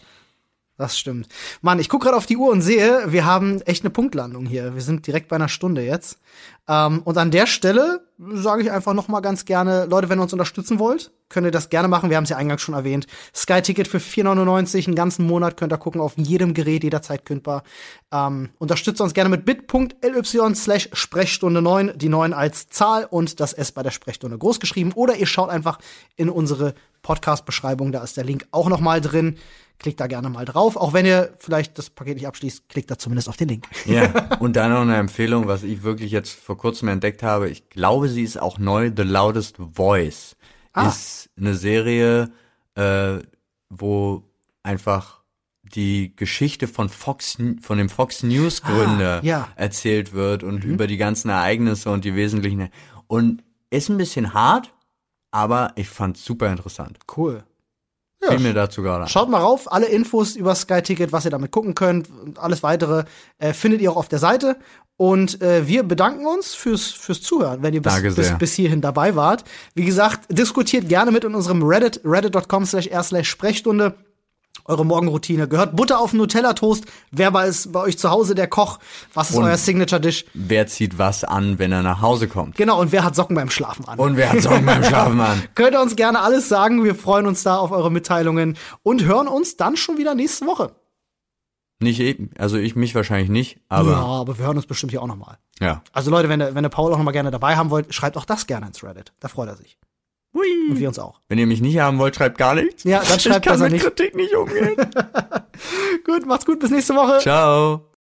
Das stimmt. Mann, ich gucke gerade auf die Uhr und sehe, wir haben echt eine Punktlandung hier. Wir sind direkt bei einer Stunde jetzt. Ähm, und an der Stelle sage ich einfach noch mal ganz gerne, Leute, wenn ihr uns unterstützen wollt, könnt ihr das gerne machen. Wir haben es ja eingangs schon erwähnt. Sky-Ticket für 4,99, einen ganzen Monat könnt ihr gucken, auf jedem Gerät, jederzeit kündbar. Ähm, unterstützt uns gerne mit bit.ly slash Sprechstunde 9, die 9 als Zahl und das S bei der Sprechstunde groß geschrieben. Oder ihr schaut einfach in unsere Podcast-Beschreibung, da ist der Link auch noch mal drin. Klickt da gerne mal drauf. Auch wenn ihr vielleicht das Paket nicht abschließt, klickt da zumindest auf den Link. Ja, *laughs* und dann noch eine Empfehlung, was ich wirklich jetzt vor kurzem entdeckt habe. Ich glaube, sie ist auch neu. The Loudest Voice Ah. ist eine Serie, äh, wo einfach die Geschichte von Fox, von dem Fox News Gründer Ah, ja. Mhm. erzählt wird und über die ganzen Ereignisse und die wesentlichen. Und ist ein bisschen hart, aber ich fand's super interessant. Cool. Fiel mir dazu gerade ein. Schaut mal rauf, alle Infos über Sky Ticket, was ihr damit gucken könnt und alles weitere äh, findet ihr auch auf der Seite. Und äh, wir bedanken uns fürs, fürs Zuhören, wenn ihr bis, bis, bis hierhin dabei wart. Wie gesagt, diskutiert gerne mit in unserem Reddit, reddit.com slash r slash Sprechstunde. Eure Morgenroutine. Gehört Butter auf Nutella-Toast? Wer war es bei euch zu Hause der Koch? Was ist Und- euer Signature-Dish? Wer zieht was an, wenn er nach Hause kommt? Genau, und wer hat Socken beim Schlafen an? Und wer hat Sorgen beim Schlafen an? *laughs* Könnt ihr uns gerne alles sagen. Wir freuen uns da auf eure Mitteilungen und hören uns dann schon wieder nächste Woche. Nicht eben, also ich mich wahrscheinlich nicht, aber ja, aber wir hören uns bestimmt hier auch noch mal. ja. Also Leute, wenn ihr, wenn ihr Paul auch noch mal gerne dabei haben wollt, schreibt auch das gerne ins Reddit. Da freut er sich. Und wir uns auch. Wenn ihr mich nicht haben wollt, schreibt gar nichts. Ja, dann schreibt ich kann besser mit nicht. Kritik nicht umgehen. *laughs* Gut, macht's gut, bis nächste Woche. Ciao.